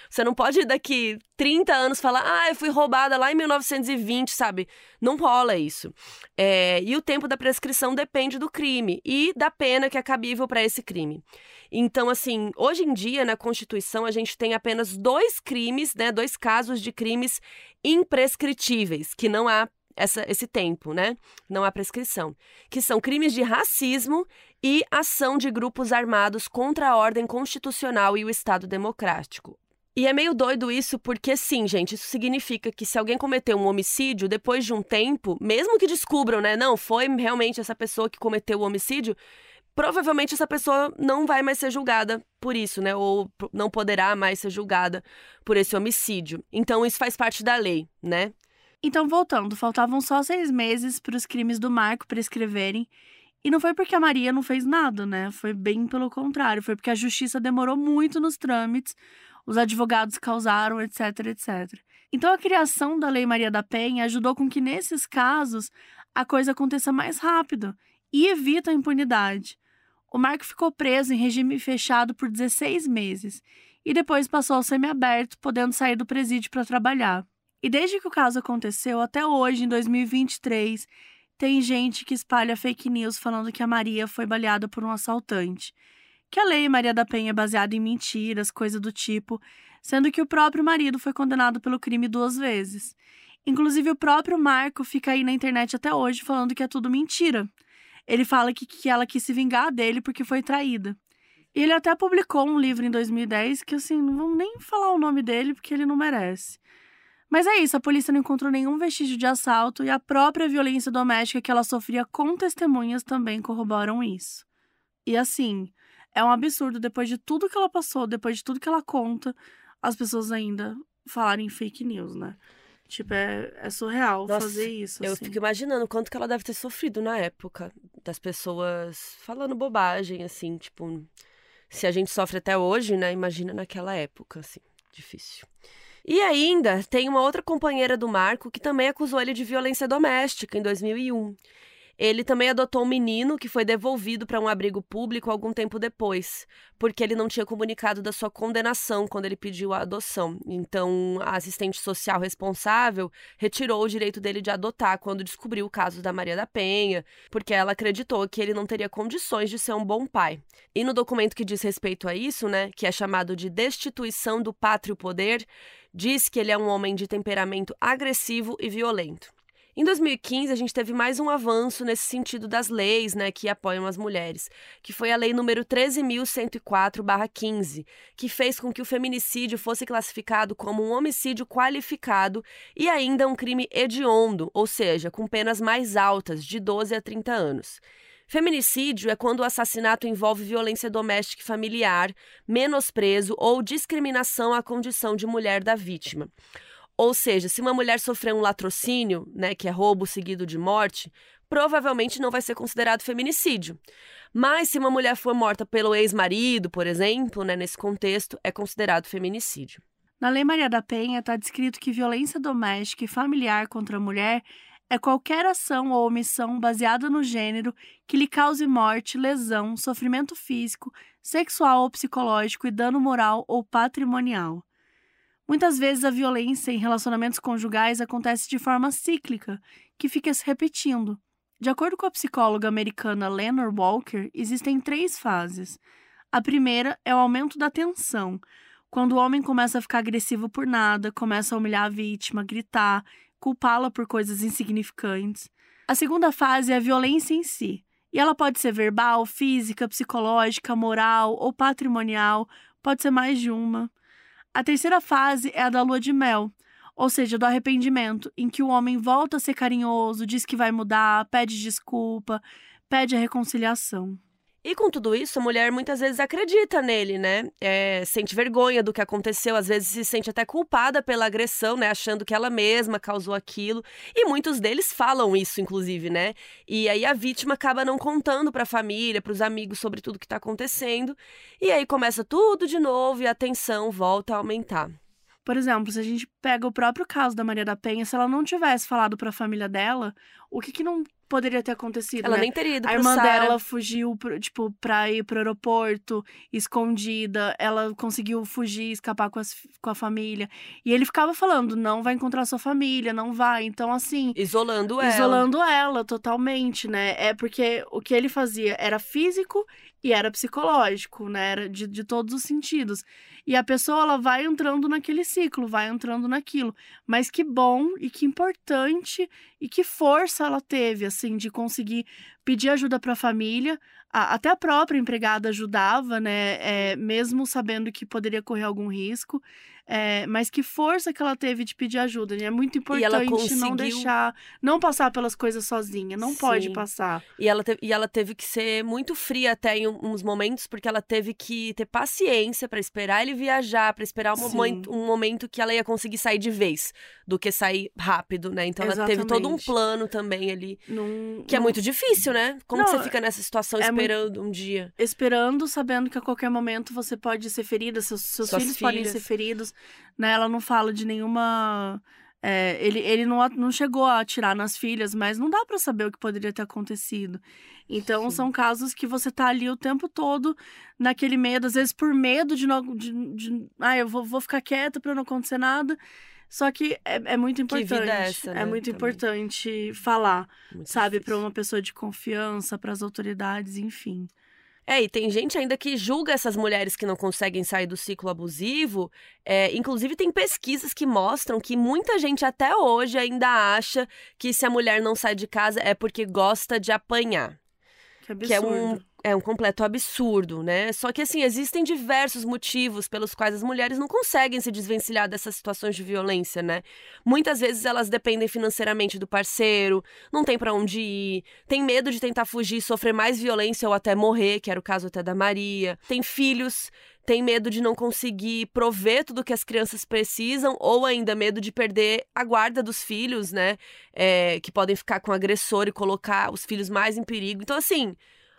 Você não pode daqui 30 anos falar, ah, eu fui roubada lá em 1920, sabe? Não rola isso. É, e o tempo da prescrição depende do crime e da pena que é cabível para esse crime. Então, assim, hoje em dia, na Constituição, a gente tem apenas dois crimes, né? Dois casos de crimes imprescritíveis, que não há essa, esse tempo, né? Não há prescrição. Que são crimes de racismo e ação de grupos armados contra a ordem constitucional e o Estado democrático. E é meio doido isso, porque sim, gente, isso significa que se alguém cometeu um homicídio, depois de um tempo, mesmo que descubram, né, não, foi realmente essa pessoa que cometeu o homicídio, provavelmente essa pessoa não vai mais ser julgada por isso, né, ou não poderá mais ser julgada por esse homicídio. Então isso faz parte da lei, né? Então, voltando, faltavam só seis meses para os crimes do Marco prescreverem. E não foi porque a Maria não fez nada, né? Foi bem pelo contrário. Foi porque a justiça demorou muito nos trâmites, os advogados causaram, etc, etc. Então, a criação da Lei Maria da Penha ajudou com que, nesses casos, a coisa aconteça mais rápido e evita a impunidade. O Marco ficou preso em regime fechado por 16 meses e depois passou ao semiaberto, podendo sair do presídio para trabalhar. E desde que o caso aconteceu até hoje, em 2023, tem gente que espalha fake news falando que a Maria foi baleada por um assaltante. Que a lei Maria da Penha é baseada em mentiras, coisa do tipo, sendo que o próprio marido foi condenado pelo crime duas vezes. Inclusive, o próprio Marco fica aí na internet até hoje falando que é tudo mentira. Ele fala que, que ela quis se vingar dele porque foi traída. E ele até publicou um livro em 2010 que, assim, não vamos nem falar o nome dele porque ele não merece. Mas é isso, a polícia não encontrou nenhum vestígio de assalto e a própria violência doméstica que ela sofria com testemunhas também corroboram isso. E assim, é um absurdo, depois de tudo que ela passou, depois de tudo que ela conta, as pessoas ainda falarem fake news, né? Tipo, é, é surreal Nossa, fazer isso. Eu assim. fico imaginando quanto que ela deve ter sofrido na época. Das pessoas falando bobagem, assim, tipo. Se a gente sofre até hoje, né? Imagina naquela época, assim. Difícil. E ainda tem uma outra companheira do Marco que também acusou ele de violência doméstica em 2001. Ele também adotou um menino que foi devolvido para um abrigo público algum tempo depois, porque ele não tinha comunicado da sua condenação quando ele pediu a adoção. Então, a assistente social responsável retirou o direito dele de adotar quando descobriu o caso da Maria da Penha, porque ela acreditou que ele não teria condições de ser um bom pai. E no documento que diz respeito a isso, né, que é chamado de Destituição do Pátrio Poder, diz que ele é um homem de temperamento agressivo e violento. Em 2015, a gente teve mais um avanço nesse sentido das leis né, que apoiam as mulheres, que foi a Lei número 13.104-15, que fez com que o feminicídio fosse classificado como um homicídio qualificado e ainda um crime hediondo, ou seja, com penas mais altas, de 12 a 30 anos. Feminicídio é quando o assassinato envolve violência doméstica e familiar, menosprezo ou discriminação à condição de mulher da vítima. Ou seja, se uma mulher sofrer um latrocínio, né, que é roubo seguido de morte, provavelmente não vai ser considerado feminicídio. Mas se uma mulher for morta pelo ex-marido, por exemplo, né, nesse contexto, é considerado feminicídio. Na Lei Maria da Penha está descrito que violência doméstica e familiar contra a mulher é qualquer ação ou omissão baseada no gênero que lhe cause morte, lesão, sofrimento físico, sexual ou psicológico e dano moral ou patrimonial. Muitas vezes a violência em relacionamentos conjugais acontece de forma cíclica, que fica se repetindo. De acordo com a psicóloga americana Lenore Walker, existem três fases. A primeira é o aumento da tensão, quando o homem começa a ficar agressivo por nada, começa a humilhar a vítima, gritar culpá-la por coisas insignificantes. A segunda fase é a violência em si, e ela pode ser verbal, física, psicológica, moral ou patrimonial, pode ser mais de uma. A terceira fase é a da lua de mel, ou seja, do arrependimento, em que o homem volta a ser carinhoso, diz que vai mudar, pede desculpa, pede a reconciliação. E com tudo isso, a mulher muitas vezes acredita nele, né? É, sente vergonha do que aconteceu, às vezes se sente até culpada pela agressão, né? Achando que ela mesma causou aquilo. E muitos deles falam isso, inclusive, né? E aí a vítima acaba não contando para a família, para os amigos sobre tudo que está acontecendo. E aí começa tudo de novo e a tensão volta a aumentar. Por exemplo, se a gente pega o próprio caso da Maria da Penha, se ela não tivesse falado para a família dela, o que, que não poderia ter acontecido, Ela né? nem teria ido A irmã Sara. dela fugiu, pro- tipo, pra ir pro aeroporto, escondida. Ela conseguiu fugir, escapar com, as, com a família. E ele ficava falando, não vai encontrar sua família, não vai. Então, assim, Isolando ela. isolando ela totalmente, né? É porque o que ele fazia era físico e era psicológico, né? Era de, de todos os sentidos. E a pessoa, ela vai entrando naquele ciclo, vai entrando naquilo. Mas que bom e que importante e que força ela teve, assim, de conseguir pedir ajuda para a família. Até a própria empregada ajudava, né? É, mesmo sabendo que poderia correr algum risco. É, mas que força que ela teve de pedir ajuda. né? É muito ela importante não conseguiu- deixar, não passar pelas coisas sozinha. Não pode Sim. passar. E ela, teve, e ela teve que ser muito fria até em uns momentos, porque ela teve que ter paciência pra esperar ele viajar, pra esperar um Sim. momento, um momento que ela ia conseguir sair de vez, do que sair rápido, né? Então ela teve todo um Exatamente. plano também ali. Não, Que é não- muito difícil, né? Como Não, você fica nessa situação é muito- esperando um dia? esperando, sabendo que a qualquer momento você pode ser ferida, seus, seus filhos podem filhas. ser feridos. Né? Ela não fala de nenhuma. é, ele ele não, não chegou a atirar nas filhas, mas não dá pra saber o que poderia ter acontecido. Então, Sim. são casos que você tá ali o tempo todo naquele medo, às vezes por medo de não. De, de, ah, eu vou, vou ficar quieta pra não acontecer nada. Só que é, é muito Que importante. vida é essa, né, muito também. importante falar, Muito sabe, pra uma pessoa de confiança, pras autoridades, enfim. É, e tem gente ainda que julga essas mulheres que não conseguem sair do ciclo abusivo. É, inclusive, tem pesquisas que mostram que muita gente até hoje ainda acha que se a mulher não sai de casa é porque gosta de apanhar. Que absurdo. Que é um, é um completo absurdo, né? Só que, assim, existem diversos motivos pelos quais as mulheres não conseguem se desvencilhar dessas situações de violência, né? Muitas vezes elas dependem financeiramente do parceiro, não tem pra onde ir, tem medo de tentar fugir, sofrer mais violência ou até morrer, que era o caso até da Maria. Tem filhos, tem medo de não conseguir prover tudo que as crianças precisam, ou ainda medo de perder a guarda dos filhos, né? É, que podem ficar com o agressor e colocar os filhos mais em perigo. Então, assim,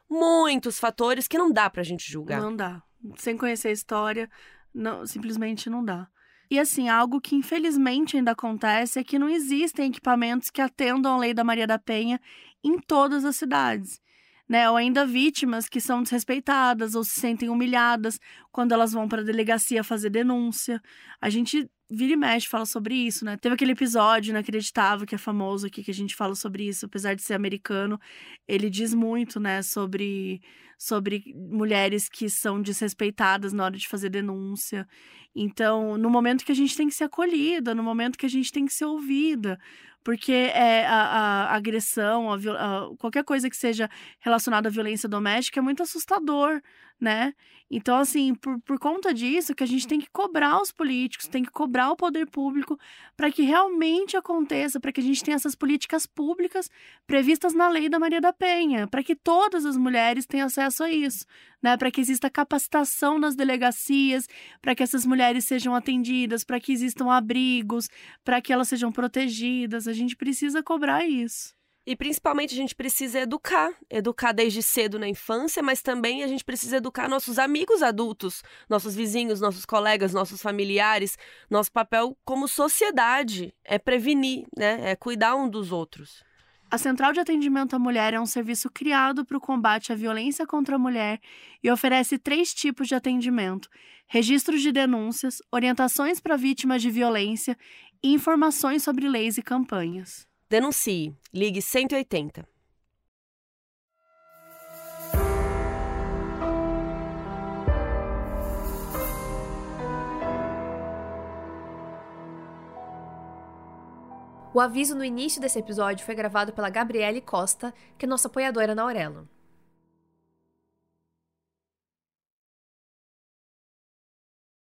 muitos fatores que não dá pra gente julgar. Não dá. Sem conhecer a história, não, simplesmente não dá. E assim, algo que infelizmente ainda acontece é que não existem equipamentos que atendam a lei da Maria da Penha em todas as cidades. Né, ou ainda vítimas que são desrespeitadas ou se sentem humilhadas quando elas vão para a delegacia fazer denúncia. A gente vira e mexe fala sobre isso, né? Teve aquele episódio inacreditável que é famoso aqui que a gente fala sobre isso, apesar de ser americano, ele diz muito, né, sobre sobre mulheres que são desrespeitadas na hora de fazer denúncia. Então, no momento que a gente tem que ser acolhida, no momento que a gente tem que ser ouvida, porque é, a, a agressão, a, a- qualquer coisa que seja relacionada à violência doméstica é muito assustador, né? Então, assim, por, por conta disso, que a gente tem que cobrar os políticos, tem que cobrar o poder público para que realmente aconteça, para que a gente tenha essas políticas públicas previstas na lei da Maria da Penha, para que todas as mulheres tenham acesso a isso, né? Para que exista capacitação nas delegacias, para que essas mulheres sejam atendidas, para que existam abrigos, para que elas sejam protegidas. A gente precisa cobrar isso. E principalmente a gente precisa educar, educar desde cedo na infância, mas também a gente precisa educar nossos amigos adultos, nossos vizinhos, nossos colegas, nossos familiares. Nosso papel como sociedade é prevenir, né? É cuidar um dos outros. A Central de Atendimento à Mulher é um serviço criado para o combate à violência contra a mulher e oferece três tipos de atendimento: registros de denúncias, orientações para vítimas de violência e informações sobre leis e campanhas. Denuncie. Ligue 180. O aviso no início desse episódio foi gravado pela Gabriele Costa, que é nossa apoiadora na Aurelo.